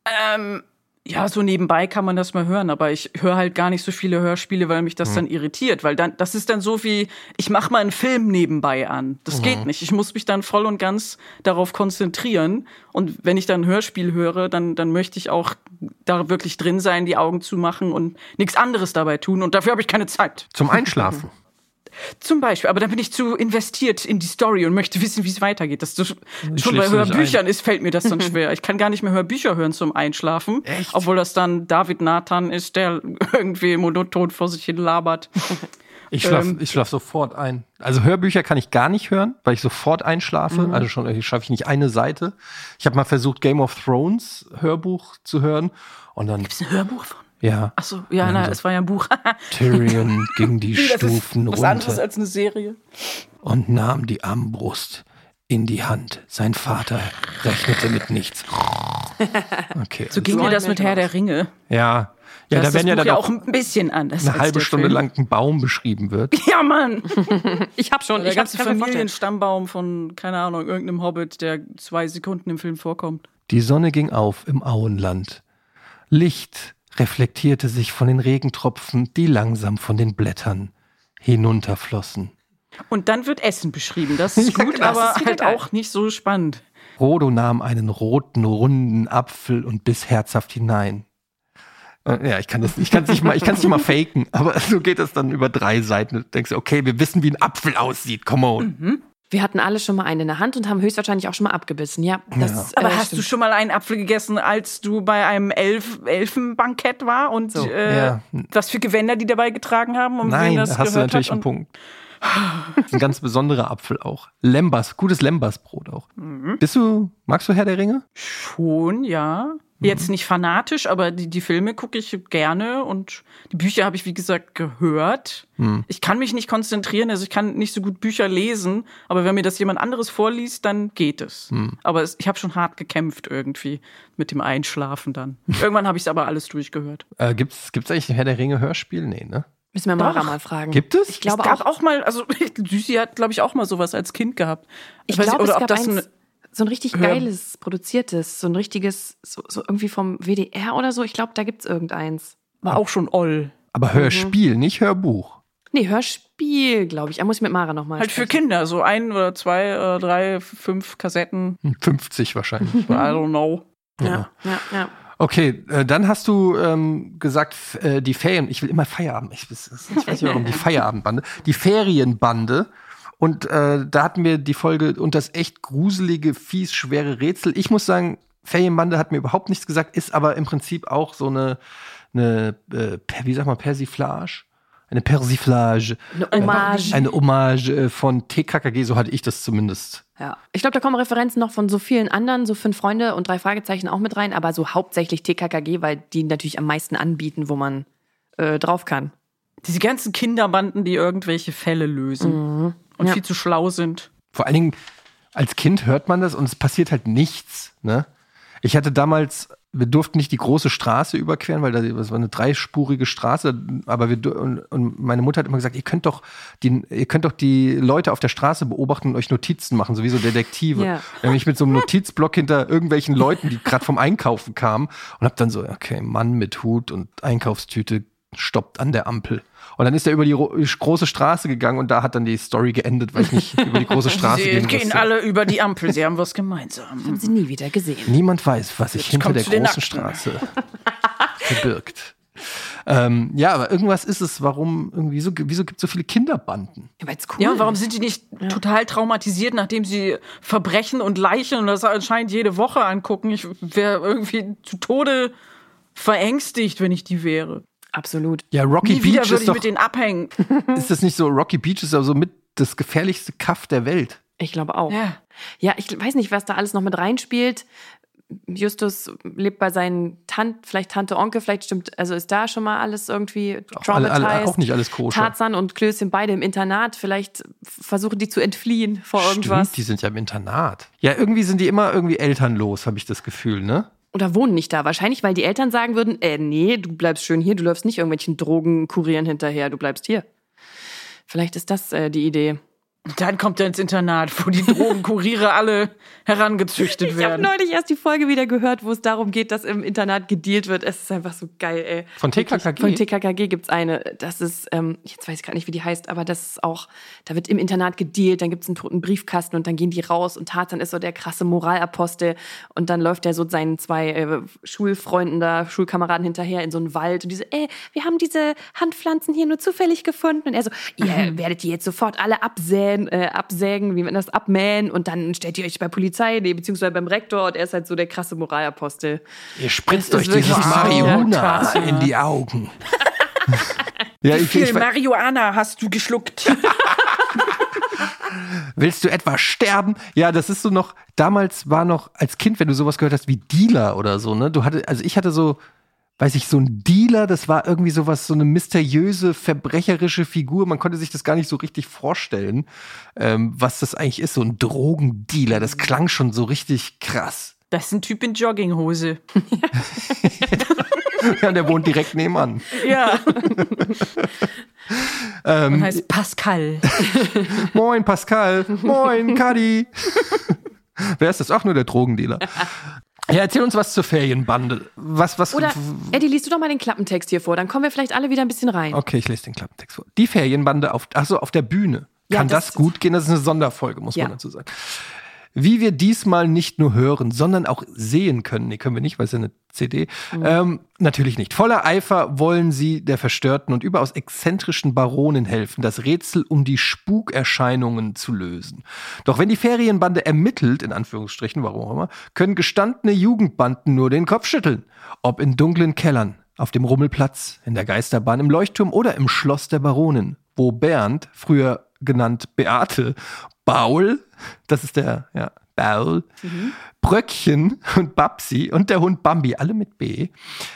Ähm, ja, so nebenbei kann man das mal hören, aber ich höre halt gar nicht so viele Hörspiele, weil mich Mhm. das dann irritiert, weil dann das ist dann so wie ich mache mal einen Film nebenbei an. Das Mhm. geht nicht. Ich muss mich dann voll und ganz darauf konzentrieren und wenn ich dann ein Hörspiel höre, dann dann möchte ich auch da wirklich drin sein, die Augen zumachen und nichts anderes dabei tun und dafür habe ich keine Zeit. Zum Einschlafen. Zum Beispiel, aber dann bin ich zu investiert in die Story und möchte wissen, wie es weitergeht. Das schon bei Hörbüchern ist, fällt mir das dann schwer. Ich kann gar nicht mehr Hörbücher hören zum Einschlafen. Echt? Obwohl das dann David Nathan ist, der irgendwie monoton vor sich hin labert. Ich schlaf, Ähm. ich schlaf sofort ein. Also Hörbücher kann ich gar nicht hören, weil ich sofort einschlafe. Mhm. Also schon ich schaffe ich nicht eine Seite. Ich habe mal versucht Game of Thrones Hörbuch zu hören und dann Ist ein Hörbuch von? Ja Ach so, ja, na, es war ja ein Buch. Tyrion ging die das Stufen ist was anderes runter als eine Serie. und nahm die Armbrust in die Hand. Sein Vater rechnete mit nichts. Okay. So ging mir das ein mit Herr der Ringe. ja. Ja, Da da werden das ja dann ja auch ein bisschen anders. eine halbe Stunde Film. lang ein Baum beschrieben wird. Ja, Mann! Ich hab schon. Der ich mir vorstellen. Familienstammbaum von, keine Ahnung, irgendeinem Hobbit, der zwei Sekunden im Film vorkommt. Die Sonne ging auf im Auenland. Licht reflektierte sich von den Regentropfen, die langsam von den Blättern hinunterflossen. Und dann wird Essen beschrieben. Das ist gut, genau, das aber ist halt geil. auch nicht so spannend. Frodo nahm einen roten, runden Apfel und biss herzhaft hinein. Äh, Ja, ich kann das, ich kann es nicht mal, ich kann nicht mal faken, aber so geht es dann über drei Seiten. Du denkst, okay, wir wissen, wie ein Apfel aussieht. Come on. Wir hatten alle schon mal einen in der Hand und haben höchstwahrscheinlich auch schon mal abgebissen. Ja, das Aber äh, hast stimmt. du schon mal einen Apfel gegessen, als du bei einem Elf Elfenbankett war und So. äh, Ja. was für Gewänder die dabei getragen haben? Um Nein, wen da das hast du gehört natürlich hat einen Punkt. Das ein ganz besonderer Apfel auch. Lembas, gutes Lembasbrot auch. Bist du, magst du Herr der Ringe? Schon, ja. Jetzt nicht fanatisch, aber die, die Filme gucke ich gerne und die Bücher habe ich, wie gesagt, gehört. Ich kann mich nicht konzentrieren, also ich kann nicht so gut Bücher lesen, aber wenn mir das jemand anderes vorliest, dann geht es. Aber es, ich habe schon hart gekämpft irgendwie mit dem Einschlafen dann. Irgendwann habe ich es aber alles durchgehört. Äh, gibt's, gibt's eigentlich ein Herr der Ringe Hörspiel? Nee, ne? Müssen wir Mara mal fragen. Gibt es? Ich glaube es gab auch. auch, mal, also Süßi hat, glaube ich, auch mal sowas als Kind gehabt. Ich weiß nicht, glaube, es oder ob gab das eins, ein, so ein richtig geiles, produziertes, so ein richtiges, so, so irgendwie vom WDR oder so. Ich glaube, da gibt's irgendeins. war auch schon Oll. Aber Hörspiel, nicht Hörbuch. Nee, Hörspiel, glaube ich. Da muss ich mit Mara nochmal Halt für Kinder, so ein oder zwei oder drei, fünf Kassetten. 50 wahrscheinlich. I don't know. Ja, ja, ja. Okay, äh, dann hast du ähm, gesagt, äh, die Ferien, ich will immer Feierabend, ich, weiß- ich weiß nicht warum, die Feierabendbande, die Ferienbande. Und äh, da hatten wir die Folge und das echt gruselige, fies, schwere Rätsel. Ich muss sagen, Ferienbande hat mir überhaupt nichts gesagt, ist aber im Prinzip auch so eine, eine äh, wie sag mal, Persiflage? Eine Persiflage. Eine Hommage. Eine Hommage äh, von TKKG, so hatte ich das zumindest. Ja. Ich glaube, da kommen Referenzen noch von so vielen anderen, so fünf Freunde und drei Fragezeichen auch mit rein, aber so hauptsächlich TKKG, weil die natürlich am meisten anbieten, wo man äh, drauf kann. Diese ganzen Kinderbanden, die irgendwelche Fälle lösen und Ja. viel zu schlau sind. Vor allen Dingen, als Kind hört man das und es passiert halt nichts. Ne? Ich hatte damals wir durften nicht die große Straße überqueren, weil da, das war eine dreispurige Straße, aber wir und, und meine Mutter hat immer gesagt, ihr könnt doch die, ihr könnt doch die Leute auf der Straße beobachten und euch Notizen machen, so wie so Detektive. Ja. Dann bin ich mit so einem Notizblock hinter irgendwelchen Leuten, die gerade vom Einkaufen kamen und hab dann so, okay, Mann mit Hut und Einkaufstüte stoppt an der Ampel. Und dann ist er über die ro- große Straße gegangen und da hat dann die Story geendet, weil ich nicht über die große Straße Sie gehen gehen musste. alle über die Ampel. Sie haben was gemeinsam. Haben sie nie wieder gesehen. Niemand weiß, was sich hinter der großen. Straße verbirgt. Ähm, ja, aber irgendwas ist es, warum, irgendwie, wieso, wieso gibt es so viele Kinderbanden? Ja, weil's cool Ja, und warum sind die nicht total traumatisiert, nachdem sie Verbrechen und Leichen und das anscheinend jede Woche angucken? Ich wäre irgendwie zu Tode verängstigt, wenn ich die wäre. Absolut. Ja, Rocky Nie Beach würde ist ich doch, mit denen abhängen. ist das nicht so, Rocky Beach ist also mit das gefährlichste Kaff der Welt. Ich glaube auch. Ja. Ja, ich weiß nicht, was da alles noch mit reinspielt. Justus lebt bei seinen Tant, vielleicht Tante, Onkel, vielleicht stimmt, also ist da schon mal alles irgendwie Auch, alle, alle, traumatized. auch nicht alles koscher. Tarzan und Klößchen beide im Internat, vielleicht versuchen die zu entfliehen vor irgendwas. Stimmt, die sind ja im Internat. Ja, irgendwie sind die immer irgendwie elternlos, habe ich das Gefühl, ne? Oder wohnen nicht da. Wahrscheinlich, weil die Eltern sagen würden, äh, nee, du bleibst schön hier, du läufst nicht irgendwelchen Drogen kurieren hinterher, du bleibst hier. Vielleicht ist das äh, die Idee. Und dann kommt er ins Internat, wo die Drogenkuriere alle herangezüchtet Ich habe werden. neulich erst die Folge wieder gehört, wo es darum geht, dass im Internat gedealt wird. Es ist einfach so geil, ey. Von TKKG? Von TKKG gibt's eine. Das ist, ähm, jetzt weiß ich gar nicht, wie die heißt, aber das ist auch, da wird im Internat gedealt, dann gibt's einen toten Briefkasten und dann gehen die raus und Tarzan ist so der krasse Moralapostel und dann läuft er so seinen zwei äh, Schulfreunden da, Schulkameraden hinterher in so einen Wald und diese, ey, wir haben diese Handpflanzen hier nur zufällig gefunden und er so, ihr werdet die jetzt sofort alle absäen, äh, absägen, wie man das abmähen und dann stellt ihr euch bei Polizei, nee, beziehungsweise beim Rektor und er ist halt so der krasse Moralapostel. Ihr spritzt Das euch dieses so. Marihuana Krass, ja. in die Augen. ja, Wie ich, viel ich, Marihuana hast du geschluckt? Willst du etwa sterben? Ja, das ist so noch, damals war noch als Kind, wenn du sowas gehört hast wie Dealer oder so, ne? Du hatte, also ich hatte so, weiß ich, so ein Dealer, das war irgendwie sowas, so eine mysteriöse, verbrecherische Figur. Man konnte sich das gar nicht so richtig vorstellen, ähm, was das eigentlich ist, so ein Drogendealer. Das klang schon so richtig krass. Das ist ein Typ in Jogginghose. Ja, der wohnt direkt nebenan. Ja. Ähm, Und heißt Pascal. Moin, Pascal. Moin, Kadi. Wer ist das? Auch nur der Drogendealer. Ja, erzähl uns was zur Ferienbande. Was, was? Oder, Eddie, liest du doch mal den Klappentext hier vor, dann kommen wir vielleicht alle wieder ein bisschen rein. Okay, ich lese den Klappentext vor. Die Ferienbande auf, ach so, auf der Bühne. Ja, Kann das das, gut gehen? Das ist eine Sonderfolge, muss Ja. man dazu sagen. Wie wir diesmal nicht nur hören, sondern auch sehen können. Nee, können wir nicht, weil es ja eine CD. Mhm. Ähm, natürlich nicht. Voller Eifer wollen sie der verstörten und überaus exzentrischen Baronin helfen, das Rätsel um die Spukerscheinungen zu lösen. Doch wenn die Ferienbande ermittelt, in Anführungsstrichen, warum auch immer, können gestandene Jugendbanden nur den Kopf schütteln. Ob in dunklen Kellern, auf dem Rummelplatz, in der Geisterbahn, im Leuchtturm oder im Schloss der Baronin, wo Bernd, früher genannt Beate, Baul, das ist der, ja, Baul, Bröckchen und Babsi und der Hund Bambi, alle mit B,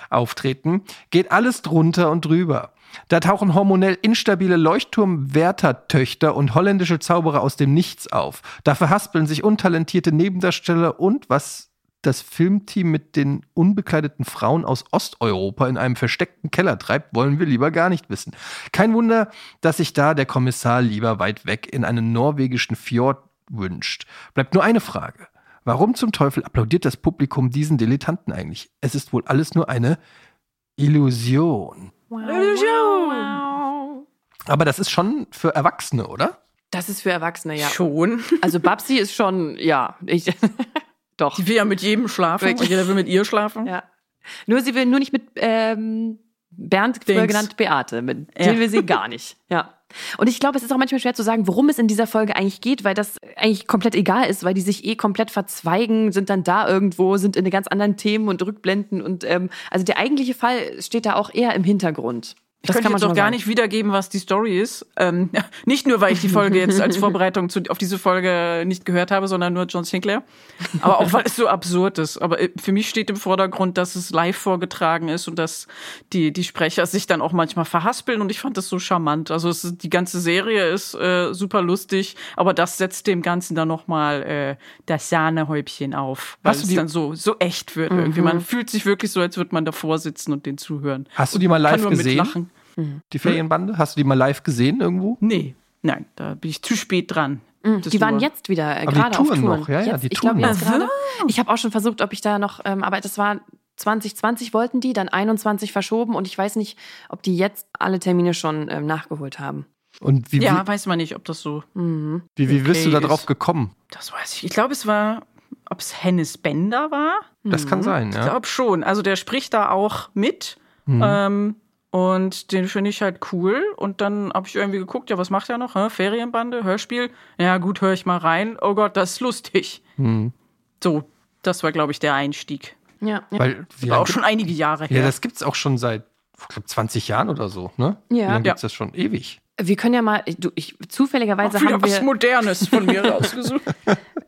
auftreten, geht alles drunter und drüber. Da tauchen hormonell instabile Leuchtturmwärtertöchter und holländische Zauberer aus dem Nichts auf. Da verhaspeln sich untalentierte Nebendarsteller und was das Filmteam mit den unbekleideten Frauen aus Osteuropa in einem versteckten Keller treibt, wollen wir lieber gar nicht wissen. Kein Wunder, dass sich da der Kommissar lieber weit weg in einen norwegischen Fjord wünscht. Bleibt nur eine Frage. Warum zum Teufel applaudiert das Publikum diesen Dilettanten eigentlich? Es ist wohl alles nur eine Illusion. Aber das ist schon für Erwachsene, oder? Das ist für Erwachsene, ja. Schon. Also Babsi ist schon, ja, ich, doch. Die will ja mit jedem schlafen. Wirklich? Jeder will mit ihr schlafen. Ja. Nur sie will nur nicht mit ähm, Bernd, genannt Beate. Mit Ja. will sie gar nicht. Ja. Und ich glaube, es ist auch manchmal schwer zu sagen, worum es in dieser Folge eigentlich geht, weil das eigentlich komplett egal ist, weil die sich eh komplett verzweigen, sind dann da irgendwo, sind in ganz anderen Themen und Rückblenden und ähm, also der eigentliche Fall steht da auch eher im Hintergrund. Ich Das könnte kann man jetzt auch gar sagen. nicht wiedergeben, was die Story ist. Ähm, nicht nur, weil ich die Folge jetzt als Vorbereitung zu, auf diese Folge nicht gehört habe, sondern nur John Sinclair. Aber auch, weil es so absurd ist. Aber äh, für mich steht im Vordergrund, dass es live vorgetragen ist und dass die, die Sprecher sich dann auch manchmal verhaspeln. Und ich fand das so charmant. Also es die ganze Serie ist äh, super lustig, aber das setzt dem Ganzen dann nochmal äh, das Sahnehäubchen auf. Weil Hast es dann so, so echt wird irgendwie. Man fühlt sich wirklich so, als würde man davor sitzen und den zuhören. Hast du die mal live gesehen? mitlachen. Die Ferienbande? Hast du die mal live gesehen irgendwo? Nee, nein, da bin ich zu spät dran. Das Mhm. Die waren nur- jetzt wieder äh, Aber die gerade auf touren noch, ja, ja, jetzt, die ich glaube touren jetzt noch. gerade. Ich habe auch schon versucht, ob ich da noch, ähm, aber das war 2020 wollten die, dann 21 verschoben und ich weiß nicht, ob die jetzt alle Termine schon ähm, nachgeholt haben. Und wie, Ja, weiß man nicht, ob das so. Mhm. wie, wie, wie bist du okay da drauf ist. gekommen? Das weiß ich. Ich glaube, es war, ob es Hennes Bender war. Das kann sein, Ich ja. glaube schon. Also der spricht da auch mit. Mhm. Ähm, und den finde ich halt cool. Und dann habe ich irgendwie geguckt, ja, was macht er noch? Hä? Ferienbande, Hörspiel. Ja, gut, höre ich mal rein. Oh Gott, das ist lustig. Mhm. So, das war, glaube ich, der Einstieg. Ja, ja. Weil, wie War auch schon einige Jahre Ja, her. das gibt's auch schon seit ich glaub, 20 Jahren oder so, ne? Ja. Wie lange Ja. gibt's das schon? Ewig. Wir können ja mal, du, ich, zufälligerweise wieder haben was wir, Modernes von mir rausgesucht.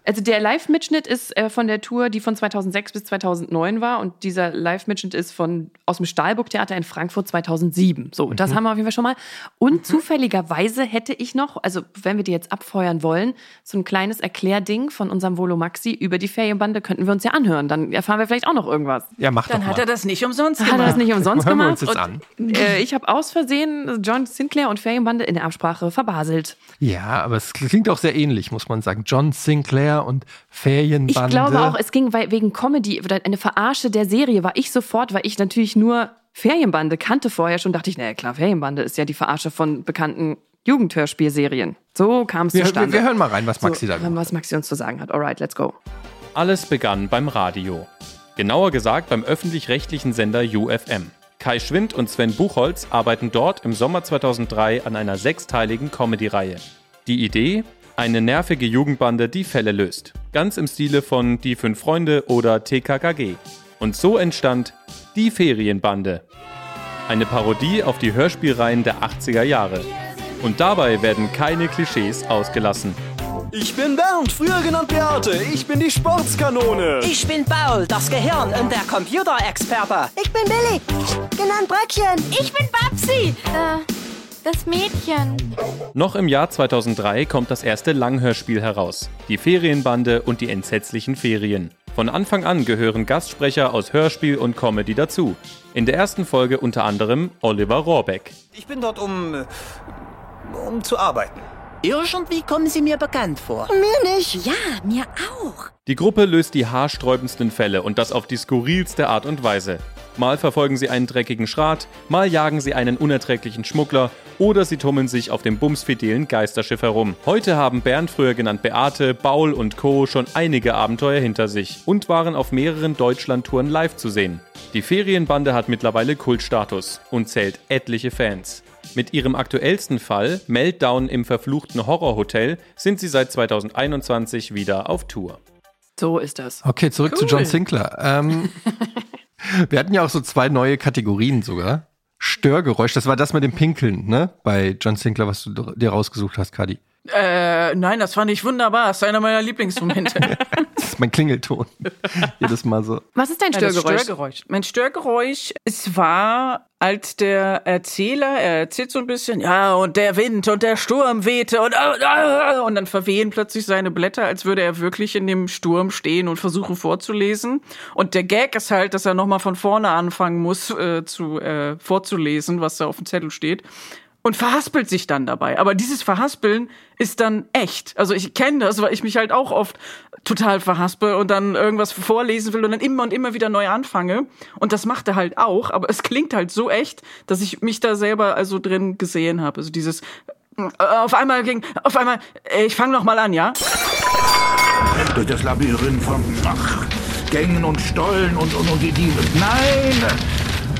also der Live-Mitschnitt ist äh, von der Tour, die von 2006 bis 2009 war und dieser Live-Mitschnitt ist von aus dem Stahlburg-Theater in Frankfurt 2007. So, das haben wir auf jeden Fall schon mal. Und zufälligerweise hätte ich noch, also wenn wir die jetzt abfeuern wollen, so ein kleines Erklärding von unserem Volo Maxi über die Ferienbande könnten wir uns ja anhören. Dann erfahren wir vielleicht auch noch irgendwas. Ja, mach Dann doch hat mal. er das nicht umsonst Hat er das gemacht. nicht umsonst Hören wir gemacht? uns jetzt und, Äh, ich habe aus Versehen John Sinclair und Ferienbande in der Absprache verbaselt. Ja, aber es klingt auch sehr ähnlich, muss man sagen. John Sinclair und Ferienbande. Ich glaube auch, es ging wegen Comedy eine Verarsche der Serie war ich sofort, weil ich natürlich nur Ferienbande kannte vorher schon, dachte ich, naja klar, Ferienbande ist ja die Verarsche von bekannten Jugendhörspielserien. So kam es wir, wir, zustande. wir hören mal rein, was Maxi so, da gemacht was Maxi uns zu sagen hat. Alright, let's go. Alles begann beim Radio. Genauer gesagt beim öffentlich-rechtlichen Sender UFM. Kai Schwind und Sven Buchholz arbeiten dort im Sommer 2003 an einer sechsteiligen Comedy-Reihe. Die Idee? Eine nervige Jugendbande, die Fälle löst. Ganz im Stile von Die Fünf Freunde oder TKKG. Und so entstand Die Ferienbande. Eine Parodie auf die Hörspielreihen der 80er Jahre. Und dabei werden keine Klischees ausgelassen. Ich bin Bernd, früher genannt Beate. Ich bin die Sportskanone. Ich bin Paul, das Gehirn und der Computerexperte. Ich bin Billy, genannt Bröckchen. Ich bin Babsi. Äh, das Mädchen. Noch im Jahr 2003 kommt das erste Langhörspiel heraus. Die Ferienbande und die entsetzlichen Ferien. Von Anfang an gehören Gastsprecher aus Hörspiel und Comedy dazu. In der ersten Folge unter anderem Oliver Rohrbeck. Ich bin dort, um, um zu arbeiten. Irgendwie kommen Sie mir bekannt vor. Mir nicht. Ja, mir auch. Die Gruppe löst die haarsträubendsten Fälle und das auf die skurrilste Art und Weise. Mal verfolgen sie einen dreckigen Schrat, mal jagen sie einen unerträglichen Schmuggler oder sie tummeln sich auf dem bumsfidelen Geisterschiff herum. Heute haben Bernd, früher genannt Beate, Baul und Co. schon einige Abenteuer hinter sich und waren auf mehreren Deutschlandtouren live zu sehen. Die Ferienbande hat mittlerweile Kultstatus und zählt etliche Fans. Mit ihrem aktuellsten Fall, Meltdown im verfluchten Horrorhotel, sind sie seit 2021 wieder auf Tour. So ist das. Okay, zurück zu John Sinclair. Ähm, wir hatten ja auch so zwei neue Kategorien sogar. Störgeräusch, das war das mit dem Pinkeln, ne? Bei John Sinclair, was du dir rausgesucht hast, Kadi. Äh, nein, das fand ich wunderbar. Das ist einer meiner Lieblingsmomente. Das ist mein Klingelton. Jedes Mal so. Was ist dein Ja, Störgeräusch? Störgeräusch. Mein Störgeräusch, es war, als der Erzähler, er erzählt so ein bisschen, ja, und der Wind und der Sturm wehte und, äh, äh, und dann verwehen plötzlich seine Blätter, als würde er wirklich in dem Sturm stehen und versuchen vorzulesen. Und der Gag ist halt, dass er nochmal von vorne anfangen muss, äh, zu, äh, vorzulesen, was da auf dem Zettel steht. Und verhaspelt sich dann dabei. Aber dieses Verhaspeln ist dann echt. Also ich kenne das, weil ich mich halt auch oft total verhaspel und dann irgendwas vorlesen will und dann immer und immer wieder neu anfange. Und das macht er halt auch, aber es klingt halt so echt, dass ich mich da selber also drin gesehen habe. Also dieses äh, auf einmal ging, auf einmal, ich fange noch mal an, ja? Durch das Labyrinth von ach, Gängen und Stollen und, und, und die Diebe. Nein!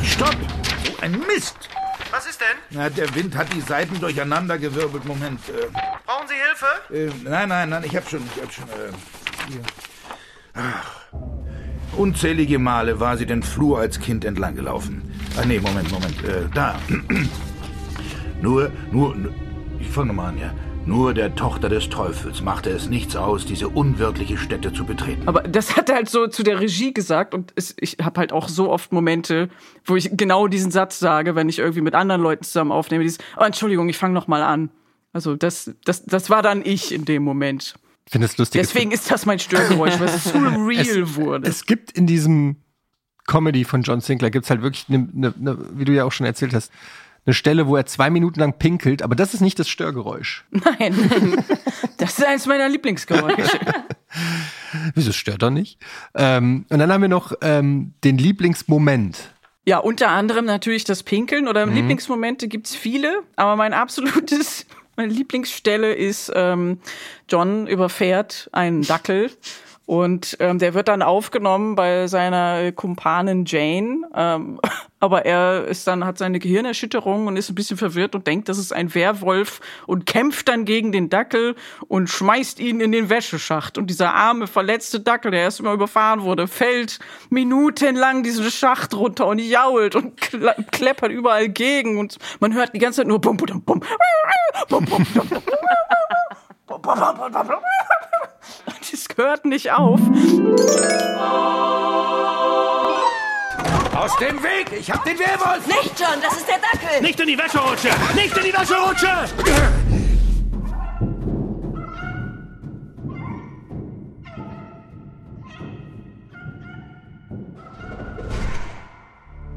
Stopp! So ein Mist! Was ist denn? Na, der Wind hat die Seiten durcheinandergewirbelt. Moment. Äh, Brauchen Sie Hilfe? äh, nein, nein, nein, ich hab schon. Ich hab schon äh, hier. Ach. Unzählige Male war sie den Flur als Kind entlang gelaufen. Ah, nee, Moment, Moment. Äh, da. Nur, nur, nur ich fange mal an, ja. Nur der Tochter des Teufels machte es nichts aus, diese unwirtliche Stätte zu betreten. Aber das hat er halt so zu der Regie gesagt und es, ich habe halt auch so oft Momente, wo ich genau diesen Satz sage, wenn ich irgendwie mit anderen Leuten zusammen aufnehme, dieses, oh, Entschuldigung, ich fange noch mal an. Also das, das, das war dann ich in dem Moment. Ich finde es lustig. Deswegen ist das mein Störgeräusch, weil es zu real es, wurde. Es gibt in diesem Comedy von John Sinclair gibt's halt wirklich, eine, eine, eine, wie du ja auch schon erzählt hast, eine Stelle, wo er zwei Minuten lang pinkelt, aber das ist nicht das Störgeräusch. Nein, das ist eines meiner Lieblingsgeräusche. Wieso stört er nicht? Ähm, und dann haben wir noch ähm, den Lieblingsmoment. Ja, unter anderem natürlich das Pinkeln oder mhm. Lieblingsmomente gibt's viele, aber mein absolutes, meine Lieblingsstelle ist, ähm, John überfährt einen Dackel und ähm, der wird dann aufgenommen bei seiner Kumpanin Jane. Ähm, aber er ist dann, hat seine Gehirnerschütterung und ist ein bisschen verwirrt und denkt, das ist ein Werwolf und kämpft dann gegen den Dackel und schmeißt ihn in den Wäscheschacht. Und dieser arme, verletzte Dackel, der erst mal überfahren wurde, fällt minutenlang diesen Schacht runter und jault und kleppert überall gegen. Und man hört die ganze Zeit nur bum, bum, bum, bum, bum, bum, bum, bum. Das hört nicht auf. Aus dem Weg! Ich hab den Werwolf! Nicht, John, das ist der Dackel! Nicht in die Wäscherutsche! Nicht in die Wäscherutsche!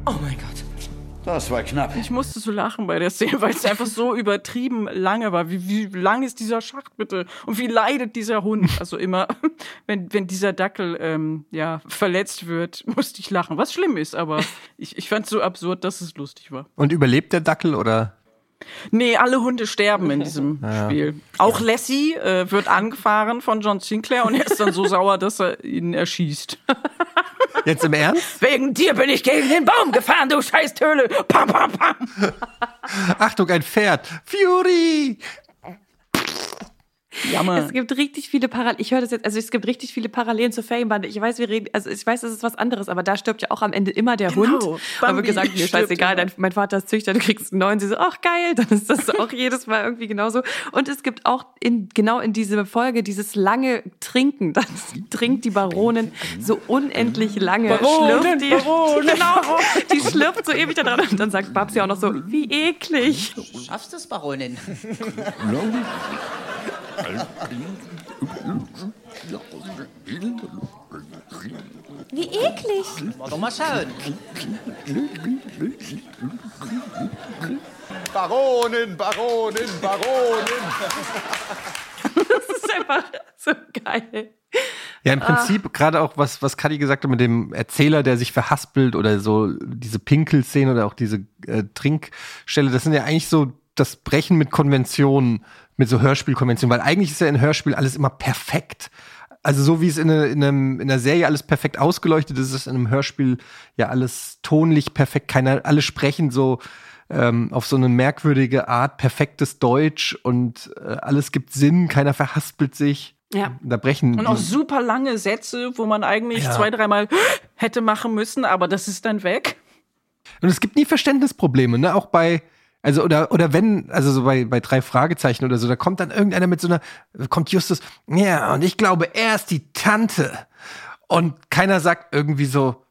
Oh mein Gott. Das war knapp. Ich musste so lachen bei der Szene, weil es einfach so übertrieben lange war. Wie, wie lang ist dieser Schacht bitte? Und wie leidet dieser Hund? Also immer, wenn, wenn dieser Dackel ähm, ja, verletzt wird, musste ich lachen. Was schlimm ist, aber ich, ich fand es so absurd, dass es lustig war. Und überlebt der Dackel oder? Nee, alle Hunde sterben in diesem ja. Spiel. Auch Lassie äh, wird angefahren von John Sinclair und er ist dann so sauer, dass er ihn erschießt. Jetzt im Ernst? Wegen dir bin ich gegen den Baum gefahren, du Scheißtöle. Pam, pam, pam. Achtung, ein Pferd. Fury! Jammer. Es gibt richtig viele Parallelen. Ich höre das jetzt, also es gibt richtig viele Parallelen zur Ferienbande. Ich weiß, wir reden, also ich weiß, das ist was anderes, aber da stirbt ja auch am Ende immer der genau. Hund. Aber wird gesagt, mir scheißegal, dein, mein Vater ist Züchter, du kriegst einen neuen. Sie so, ach geil, dann ist das auch jedes Mal irgendwie genauso. Und es gibt auch in, genau in dieser Folge dieses lange Trinken. Das trinkt die Baronin so unendlich lange. Baronin, schlürft die, Baronin. Genau, die schlürft so ewig da dran. Und dann sagt Babsi auch noch so, wie eklig. Du schaffst es, Baronin. Wie eklig. Mal doch mal schauen. Baronin, Baronin, Baronin. Das ist einfach so geil. Ja, im Prinzip ah. gerade auch was, was Kadi gesagt hat mit dem Erzähler, der sich verhaspelt oder so diese Pinkelszene oder auch diese äh, Trinkstelle, das sind ja eigentlich so das Brechen mit Konventionen, mit so Hörspielkonventionen, weil eigentlich ist ja in Hörspiel alles immer perfekt. Also so wie es in, in, einem, in einer Serie alles perfekt ausgeleuchtet ist, ist es in einem Hörspiel ja alles tonlich perfekt. Keiner, alle sprechen so ähm, auf so eine merkwürdige Art perfektes Deutsch und äh, alles gibt Sinn, keiner verhaspelt sich. Ja. Da brechen. Und auch super lange Sätze, wo man eigentlich ja. zwei, dreimal hätte machen müssen, aber das ist dann weg. Und es gibt nie Verständnisprobleme, ne? Auch bei, also, oder, oder wenn, also so bei, bei drei Fragezeichen oder so, da kommt dann irgendeiner mit so einer, kommt Justus, ja, und ich glaube, er ist die Tante. Und keiner sagt irgendwie so,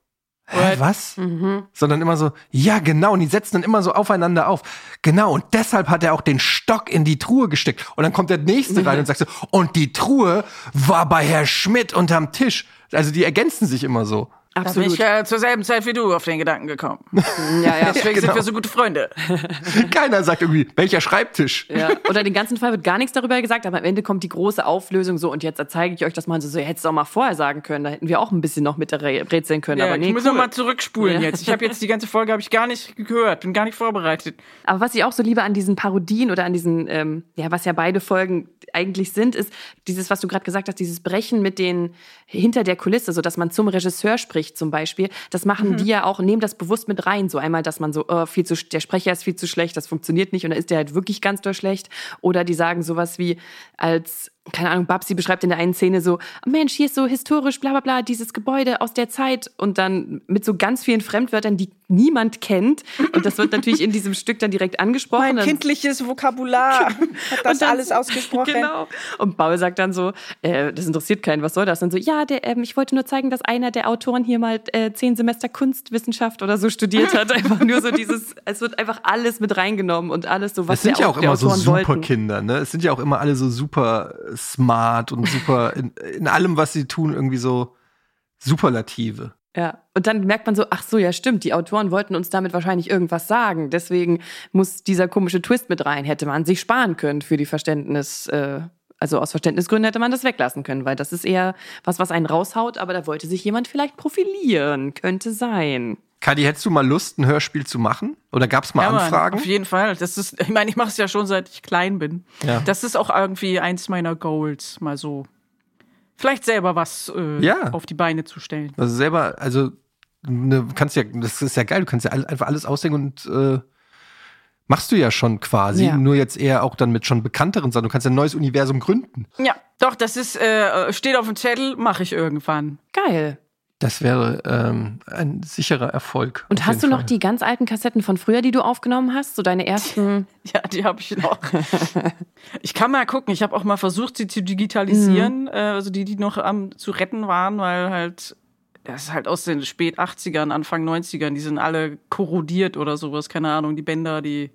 Hä, was? Mhm. Sondern immer so, ja, genau. Und die setzen dann immer so aufeinander auf. Genau. Und deshalb hat er auch den Stock in die Truhe gesteckt. Und dann kommt der nächste mhm. rein und sagt so, und die Truhe war bei Herr Schmidt unterm Tisch. Also die ergänzen sich immer so. Absolut. Da bin ich ja zur selben Zeit wie du auf den Gedanken gekommen. ja, ja. Deswegen genau. sind wir so gute Freunde. Keiner sagt irgendwie, welcher Schreibtisch. Ja. Oder den ganzen Fall wird gar nichts darüber gesagt, aber am Ende kommt die große Auflösung so und jetzt zeige ich euch das mal so, so hättest du auch mal vorher sagen können, da hätten wir auch ein bisschen noch mit rätseln können. Ja, aber nee, ich muss cool. noch mal zurückspulen ja. jetzt. Ich habe jetzt die ganze Folge habe ich gar nicht gehört, bin gar nicht vorbereitet. Aber was ich auch so liebe an diesen Parodien oder an diesen, ähm, ja, was ja beide Folgen eigentlich sind, ist dieses, was du gerade gesagt hast, dieses Brechen mit den hinter der Kulisse, so dass man zum Regisseur spricht zum Beispiel. Das machen mhm. die ja auch, nehmen das bewusst mit rein. So einmal, dass man so, oh, viel zu, der Sprecher ist viel zu schlecht, das funktioniert nicht und dann ist der halt wirklich ganz doll schlecht. Oder die sagen sowas wie, als keine Ahnung, Babsi beschreibt in der einen Szene so, Mensch, hier ist so historisch, bla bla bla, dieses Gebäude aus der Zeit und dann mit so ganz vielen Fremdwörtern, die niemand kennt. Und das wird natürlich in diesem Stück dann direkt angesprochen. Mein kindliches Vokabular hat das dann- alles ausgesprochen. Genau. Und Paul sagt dann so, äh, das interessiert keinen, was soll das? Dann so, ja, der, ähm, ich wollte nur zeigen, dass einer der Autoren hier mal äh, zehn Semester Kunstwissenschaft oder so studiert hat. Einfach nur so dieses, es wird einfach alles mit reingenommen und alles so, was Es sind der, ja auch immer so Autoren super wollten. Kinder, ne? Es sind ja auch immer alle so super smart und super in, in allem, was sie tun, irgendwie so Superlative. Ja, und dann merkt man so, ach so, ja stimmt, die Autoren wollten uns damit wahrscheinlich irgendwas sagen. Deswegen muss dieser komische Twist mit rein. Hätte man sich sparen können für die Verständnis, äh, also aus Verständnisgründen hätte man das weglassen können, weil das ist eher was, was einen raushaut, aber da wollte sich jemand vielleicht profilieren. Könnte sein. Kadi, hättest du mal Lust, ein Hörspiel zu machen? Oder gab es mal Ja, Mann, Anfragen? auf jeden Fall. Das ist, ich meine, ich mache es ja schon seit ich klein bin. Ja. Das ist auch irgendwie eins meiner Goals, mal so. Vielleicht selber was äh, Ja. auf die Beine zu stellen. Also selber, also ne, kannst ja, das ist ja geil, du kannst ja all- einfach alles ausdenken und äh, machst du ja schon quasi, Ja. nur jetzt eher auch dann mit schon bekannteren Sachen. Du kannst ja ein neues Universum gründen. Ja, doch, das ist, äh, steht auf dem Zettel, mache ich irgendwann. Geil. Das wäre ähm, ein sicherer Erfolg. Und hast du noch Fall. die ganz alten Kassetten von früher, die du aufgenommen hast? So deine ersten? Ja, die habe ich noch. ich kann mal gucken. Ich habe auch mal versucht, sie zu digitalisieren, Mhm. äh, also die, die noch am zu retten waren, weil halt das ist halt aus den spät 80ern, Anfang 90ern, die sind alle korrodiert oder sowas, keine Ahnung, die Bänder, die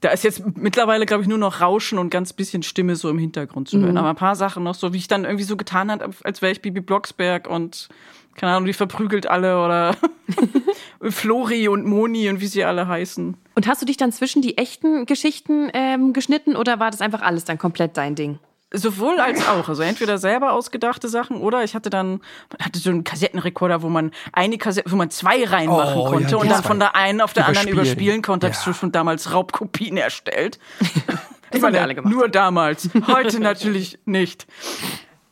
da ist jetzt mittlerweile, glaube ich, nur noch Rauschen und ganz bisschen Stimme so im Hintergrund zu hören. Mhm. Aber ein paar Sachen noch so, wie ich dann irgendwie so getan habe, als wäre ich Bibi Blocksberg und keine Ahnung, die verprügelt alle oder Flori und Moni und wie sie alle heißen. Und hast du dich dann zwischen die echten Geschichten ähm, geschnitten oder war das einfach alles dann komplett dein Ding? Sowohl als auch. Also entweder selber ausgedachte Sachen oder ich hatte dann, man hatte so einen Kassettenrekorder, wo man eine Kassette, wo man zwei reinmachen Oh, konnte ja, und dann von der einen auf der anderen Überspielen. konnte. Ja. Ich schon damals Raubkopien erstellt. Das haben wir alle gemacht. Nur damals. Heute natürlich nicht.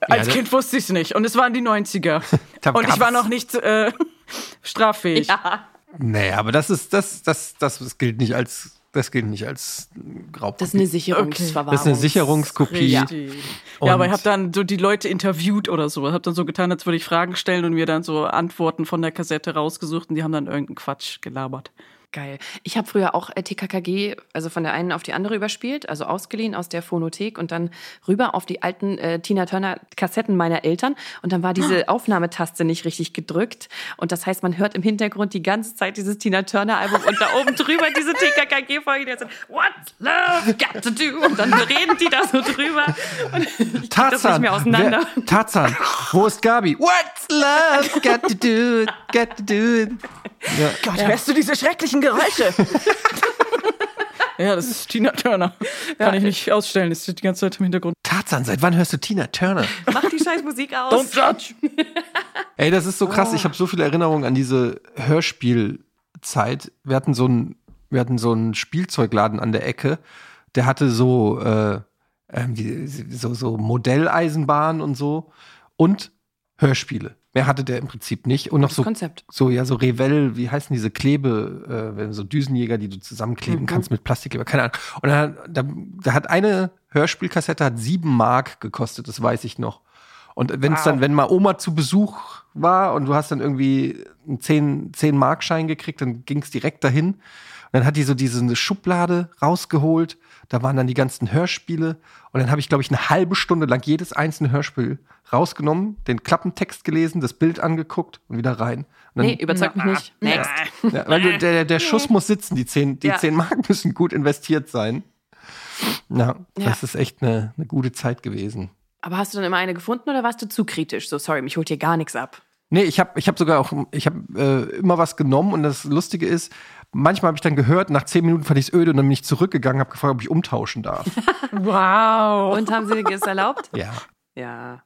Als das- Kind wusste ich es nicht. Und es waren die 90er. Da und ich war noch nicht äh, straffähig. Nee, aber das ist, das, das, das, das gilt nicht als, das gilt nicht als Raubkopie. Das ist eine Sicherungsverwahrung. Das ist eine Sicherungskopie. Und- Ja, aber ich habe dann so die Leute interviewt oder so. Habe dann so getan, als würde ich Fragen stellen und mir dann so Antworten von der Kassette rausgesucht und die haben dann irgendeinen Quatsch gelabert. Geil. Ich habe früher auch äh, TKKG, also von der einen auf die andere überspielt, also ausgeliehen aus der Phonothek und dann rüber auf die alten äh, Tina Turner Kassetten meiner Eltern. Und dann war diese Aufnahmetaste nicht richtig gedrückt. Und das heißt, man hört im Hintergrund die ganze Zeit dieses Tina Turner Album und da oben drüber diese TKKG-Folge, die sagt, What's love got to do? Und dann reden die da so drüber. Und ich krieg das nicht Tarzan, mehr auseinander. Wer, Tarzan, wo ist Gabi? What's love got to do? it, Got to do? it. Ja. Gott, hörst du diese schrecklichen Geräusche? ja, das ist Tina Turner. Kann ich nicht ausstellen, das ist die ganze Zeit im Hintergrund. Tarzan, seit wann hörst du Tina Turner? Mach die scheiß Musik aus. Don't judge! Ey, das ist so krass. Ich habe so viele Erinnerungen an diese Hörspielzeit. Wir hatten so einen, wir hatten so einen Spielzeugladen an der Ecke. Der hatte so, äh, so, so Modelleisenbahn und so und Hörspiele. Mehr hatte der im Prinzip nicht. Und noch so, Konzept. so, ja, so Revell, wie heißen diese Klebe, äh, so Düsenjäger, die du zusammenkleben Mhm. kannst mit Plastikkleber, keine Ahnung. Und da, da, da hat eine Hörspielkassette hat sieben Mark gekostet, das weiß ich noch. Und wenn es dann, wenn mal Oma zu Besuch war und du hast dann irgendwie einen 10, 10 Mark Schein gekriegt, dann ging es direkt dahin. Und dann hat die so diese Schublade rausgeholt. Da waren dann die ganzen Hörspiele. Und dann habe ich, glaube ich, eine halbe Stunde lang jedes einzelne Hörspiel rausgenommen, den Klappentext gelesen, das Bild angeguckt und wieder rein. Und Nee, überzeugt mich nicht. Next. ja, weil der, der Schuss muss sitzen, die 10, die Ja. 10 Mark müssen gut investiert sein. Ja, Ja. das ist echt eine, eine gute Zeit gewesen. Aber hast du dann immer eine gefunden oder warst du zu kritisch? So, sorry, mich holt hier gar nichts ab. Nee, ich habe ich hab sogar auch, ich habe äh, immer was genommen und das Lustige ist, manchmal habe ich dann gehört, nach zehn Minuten fand ich es öde und dann bin ich zurückgegangen, habe gefragt, ob ich umtauschen darf. Wow. Und haben sie es erlaubt? ja, Ja.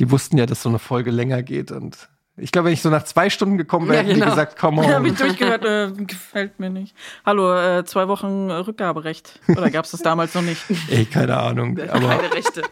die wussten ja, dass so eine Folge länger geht und ich glaube, wenn ich so nach zwei Stunden gekommen wäre, Ja, hätten die genau. gesagt, komm Ja, hab on. ich durchgehört, äh, gefällt mir nicht. Hallo, äh, zwei Wochen Rückgaberecht. Oder gab es das damals noch nicht? Ey, keine Ahnung. Aber Keine Rechte.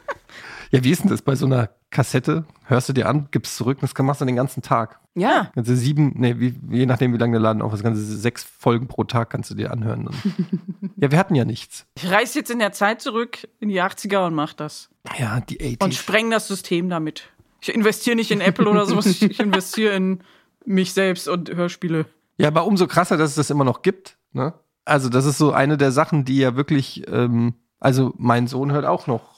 Ja, wie ist denn das bei so einer Kassette, hörst du dir an, gibst zurück und das machst du den ganzen Tag. Ja. Ganze sieben, nee, wie, je nachdem, wie lange der Laden auf ist, ganze sechs Folgen pro Tag kannst du dir anhören. Und ja, wir hatten ja nichts. Ich reise jetzt in der Zeit zurück in die 80er und mach das. Ja, die 80s. Und spreng das System damit. Ich investiere nicht in Apple oder sowas, ich investiere in mich selbst und Hörspiele. Ja, aber umso krasser, dass es das immer noch gibt. Ne? Also, das ist so eine der Sachen, die ja wirklich, ähm, also mein Sohn hört auch noch,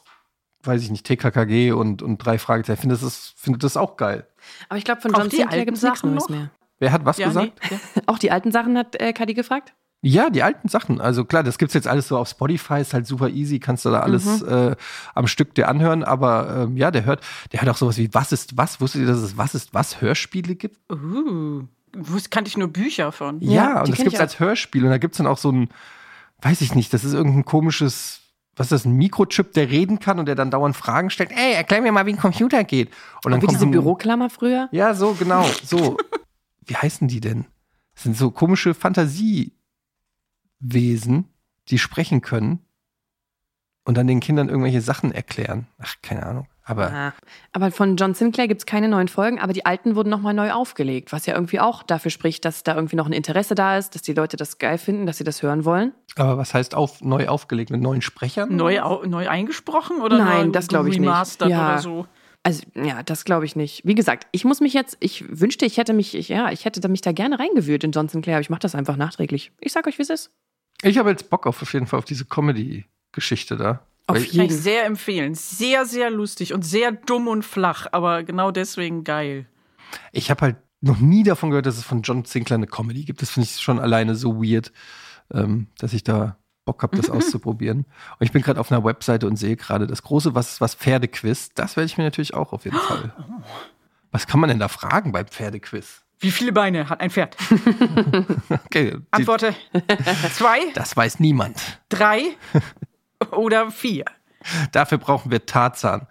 weiß ich nicht, TKKG und, und drei Fragezeichen. Findet das, findet das auch geil. Aber ich glaube, von John die Sinclair alten gibt es nichts Sachen Neues noch? mehr. Wer hat was Ja, gesagt? nee, ja. Auch die alten Sachen hat äh, Kadi gefragt? Ja, die alten Sachen. Also klar, das gibt's jetzt alles so auf Spotify, ist halt super easy, kannst du da alles äh, am Stück dir anhören. Aber ähm, ja, der hört, der hört auch sowas wie Was ist was? Wusstet ihr, dass es Was ist was Hörspiele gibt? Uh, kannte ich nur Bücher von. Ja, Ja, und das gibt's ich als Hörspiel. Und da gibt's dann auch so ein, weiß ich nicht, das ist irgendein komisches, was ist das, ein Mikrochip, der reden kann und der dann dauernd Fragen stellt. Ey, erklär mir mal, wie ein Computer geht. Und dann Wie diese ein- Büroklammer früher? Ja, so, genau, so. Wie heißen die denn? Das sind so komische Fantasiewesen, die sprechen können und dann den Kindern irgendwelche Sachen erklären. Ach, keine Ahnung. Aber Ah. Aber von John Sinclair gibt es keine neuen Folgen, aber die alten wurden nochmal neu aufgelegt, was ja irgendwie auch dafür spricht, dass da irgendwie noch ein Interesse da ist, dass die Leute das geil finden, dass sie das hören wollen. Aber was heißt auf, neu aufgelegt mit neuen Sprechern? Neu, au- neu eingesprochen oder Nein, neu das glaube ich nicht. Ja. oder so? Also, ja, das glaube ich nicht. Wie gesagt, ich muss mich jetzt, ich wünschte, ich hätte mich, ich, ja, ich hätte da mich da gerne reingewühlt in John Sinclair, aber ich mache das einfach nachträglich. Ich sag euch, wie es ist. Ich habe jetzt Bock auf, auf jeden Fall auf diese Comedy-Geschichte da. Auf Weil- Kann ich jeden. sehr empfehlen. Sehr, sehr lustig und sehr dumm und flach, aber genau deswegen geil. Ich habe halt noch nie davon gehört, dass es von John Sinclair eine Comedy gibt. Das finde ich schon alleine so weird, ähm, dass ich da Bock habe, das auszuprobieren. Und ich bin gerade auf einer Webseite und sehe gerade das große Was ist was Pferdequiz. Das werde ich mir natürlich auch auf jeden Fall. Was kann man denn da fragen beim Pferdequiz? Wie viele Beine hat ein Pferd? Okay, Antworte zwei, das weiß niemand. drei oder vier. Dafür brauchen wir Tarzan,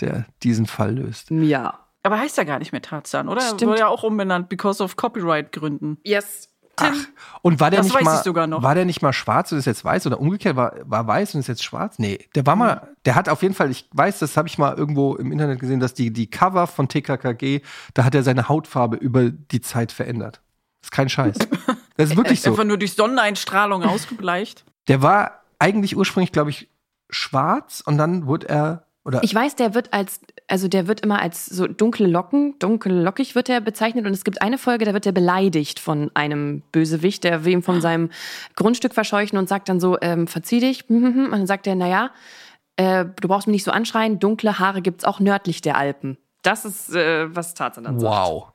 der diesen Fall löst. Ja. Aber heißt ja gar nicht mehr Tarzan, oder? Stimmt. Wurde ja auch umbenannt, because of Copyright-Gründen. Yes. Ach, und war der Das nicht weiß mal, ich sogar noch. war der nicht mal schwarz und ist jetzt weiß oder umgekehrt war, war weiß und ist jetzt schwarz? Nee, der war mal, der hat auf jeden Fall, ich weiß, das habe ich mal irgendwo im Internet gesehen, dass die, die Cover von TKKG, da hat er seine Hautfarbe über die Zeit verändert. Das ist kein Scheiß. Das ist wirklich so. Einfach nur durch Sonneneinstrahlung ausgebleicht. Der war eigentlich ursprünglich, glaube ich, schwarz und dann wurde er, oder Ich weiß, der wird als, also der wird immer als so dunkle Locken, dunkellockig wird er bezeichnet und es gibt eine Folge, da wird er beleidigt von einem Bösewicht, der will ihm von seinem Grundstück verscheuchen und sagt dann so, ähm, verzieh dich. Und dann sagt er, naja, äh, du brauchst mich nicht so anschreien, dunkle Haare gibt's auch nördlich der Alpen. Das ist, äh, was Tarzan dann sagt. wow.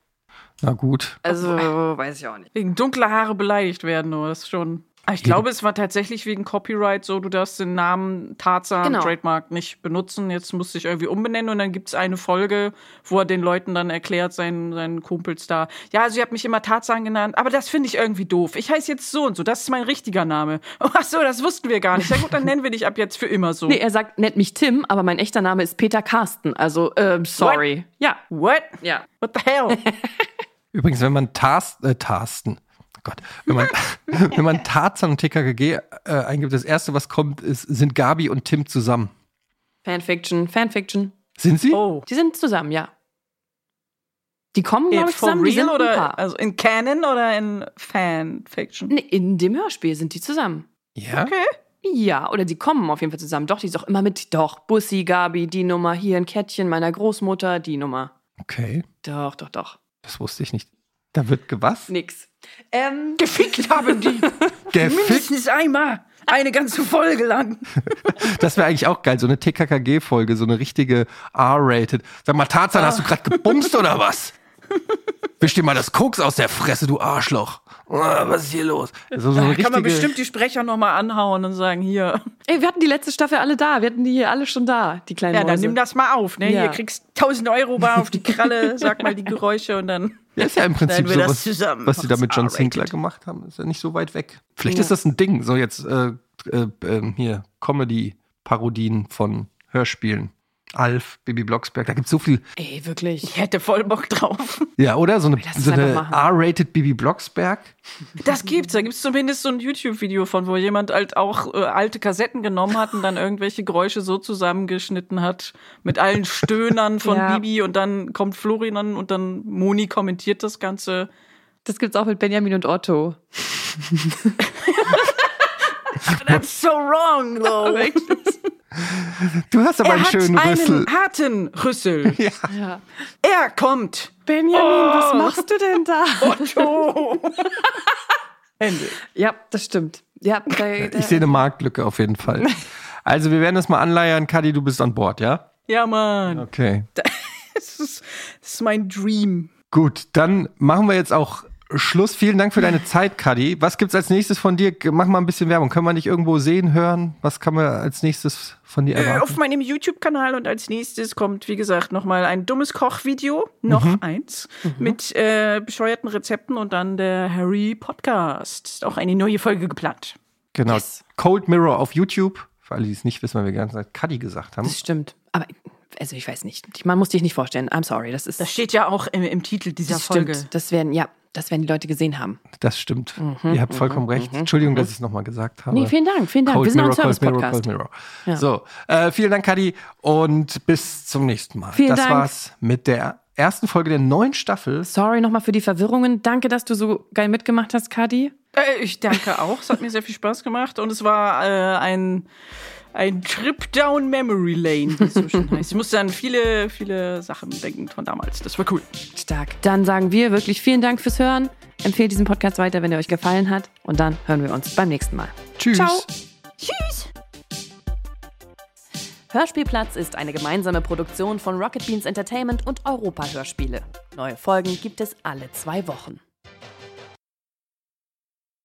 Na gut. Also, weiß ich auch nicht. Wegen dunkler Haare beleidigt werden, nur das ist schon. Aber Ich glaube, es war tatsächlich wegen Copyright so, du darfst den Namen Tarzan Genau. Trademark nicht benutzen. Jetzt musst du dich irgendwie umbenennen und dann gibt es eine Folge, wo er den Leuten dann erklärt, seinen, seinen Kumpels da, ja, also ihr habt mich immer Tarzan genannt, aber das finde ich irgendwie doof. Ich heiße jetzt so und so, das ist mein richtiger Name. Oh, ach so, das wussten wir gar nicht. Ja gut, dann nennen wir dich ab jetzt für immer so. Nee, er sagt, nennt mich Tim, aber mein echter Name ist Peter Carsten. Also, ähm, sorry. Ja. What? Ja. What the hell? Übrigens, wenn man Tars, äh, Tarsten, Gott, wenn man, wenn man Tarzan und TKKG äh, eingibt, das erste, was kommt, ist, sind Gabi und Tim zusammen. Fanfiction, Fanfiction. Sind sie? Oh. Die sind zusammen, ja. Die kommen, glaube ich, zusammen. Die real sind ein oder Paar. also in Canon oder in Fanfiction? Nee, in dem Hörspiel sind die zusammen. Ja. Okay. Ja, oder die kommen auf jeden Fall zusammen. Doch, die ist auch immer mit. Doch, Bussi, Gabi, die Nummer, hier ein Kettchen meiner Großmutter, die Nummer. Okay, Doch, doch, doch. das wusste ich nicht. Da wird gewas? Nix. Ähm, Gefickt haben die. Gefickt? Mindestens einmal. Eine ganze Folge lang. Das wäre eigentlich auch geil, so eine TKKG-Folge, so eine richtige R-rated. Sag mal, Tarzan, hast du gerade gebumst oder was? Wisch dir mal das Koks aus der Fresse, du Arschloch. Ah, was ist hier los? So, so eine Kann man bestimmt die Sprecher nochmal anhauen und sagen, hier. ey, wir hatten die letzte Staffel alle da. Wir hatten die hier alle schon da, die kleinen Ja, dann Mäuse. nimm das mal auf, ne? Ja. Hier kriegst 1000 Euro bar auf die Kralle, sag mal die Geräusche und dann. Ja, ist ja im Prinzip wir so, das was, zusammen. was sie da mit John. Sinclair gemacht haben. Ist ja nicht so weit weg. Vielleicht Ja. ist das ein Ding, so jetzt äh, äh, ähm, hier Comedy-Parodien von Hörspielen. Alf, Bibi Blocksberg, da gibt's so viel. Ey, wirklich. Ich hätte voll Bock drauf. Ja, oder? So eine, es so eine. R-rated Bibi Blocksberg. Das gibt's. Da gibt's zumindest so ein YouTube-Video von, wo jemand halt auch äh, alte Kassetten genommen hat und dann irgendwelche Geräusche so zusammengeschnitten hat mit allen Stöhnern von Ja. Bibi und dann kommt Florian und dann Moni kommentiert das Ganze. Das gibt's auch mit Benjamin und Otto. That's so wrong, though. Du hast aber er einen hat schönen einen Rüssel. harten Rüssel. Ja. Er kommt. Benjamin, was machst du denn da? Otto. Ende. Ja, das stimmt. Ja, da, da, Ich sehe eine Marktlücke auf jeden Fall. Also, wir werden das mal anleiern. Kadi, du bist an Bord, ja? Ja, Mann. Okay. Das ist, das ist mein Dream. Gut, dann machen wir jetzt auch Schluss. Vielen Dank für deine Zeit, Kadi. Was gibt's als nächstes von dir? Mach mal ein bisschen Werbung. Können wir dich irgendwo sehen, hören? Was kann man als nächstes von dir Äh, erwarten? auf meinem YouTube-Kanal und als nächstes kommt, wie gesagt, nochmal ein dummes Kochvideo, noch Mhm. eins, mit äh, bescheuerten Rezepten und dann der Harry Podcast. Ist auch eine neue Folge geplant. Genau. Cold Mirror auf YouTube. Für alle, die es nicht wissen, weil wir die ganze Zeit Kadi gesagt haben. das stimmt. Aber also ich weiß nicht. Man muss dich nicht vorstellen. I'm sorry. Das ist Das steht ja auch im, im Titel dieser das Folge. stimmt. Das werden ja, das werden die Leute gesehen haben. Das stimmt. Mhm, Ihr habt vollkommen recht. Entschuldigung, dass ich es nochmal gesagt habe. Nee, vielen Dank, vielen Dank. Cold Wir sind auch ein Mirror, Cold Mirror, Service-Podcast. Cold Mirror. Ja. So, äh, vielen Dank, Kadi, und bis zum nächsten Mal. Vielen das Dank. war's mit der ersten Folge der neuen Staffel. Sorry nochmal für die Verwirrungen. Danke, dass du so geil mitgemacht hast, Kadi. Äh, ich danke auch. Es hat mir sehr viel Spaß gemacht und es war äh, ein, ein Trip down Memory Lane, wie es so schön heißt. Ich musste an viele, viele Sachen denken von damals. Das war cool. Stark. Dann sagen wir wirklich vielen Dank fürs Hören. Empfehlt diesen Podcast weiter, wenn er euch gefallen hat. Und dann hören wir uns beim nächsten Mal. Tschüss. Ciao. Tschüss. Hörspielplatz ist eine gemeinsame Produktion von Rocket Beans Entertainment und Europa Hörspiele. Neue Folgen gibt es alle zwei Wochen.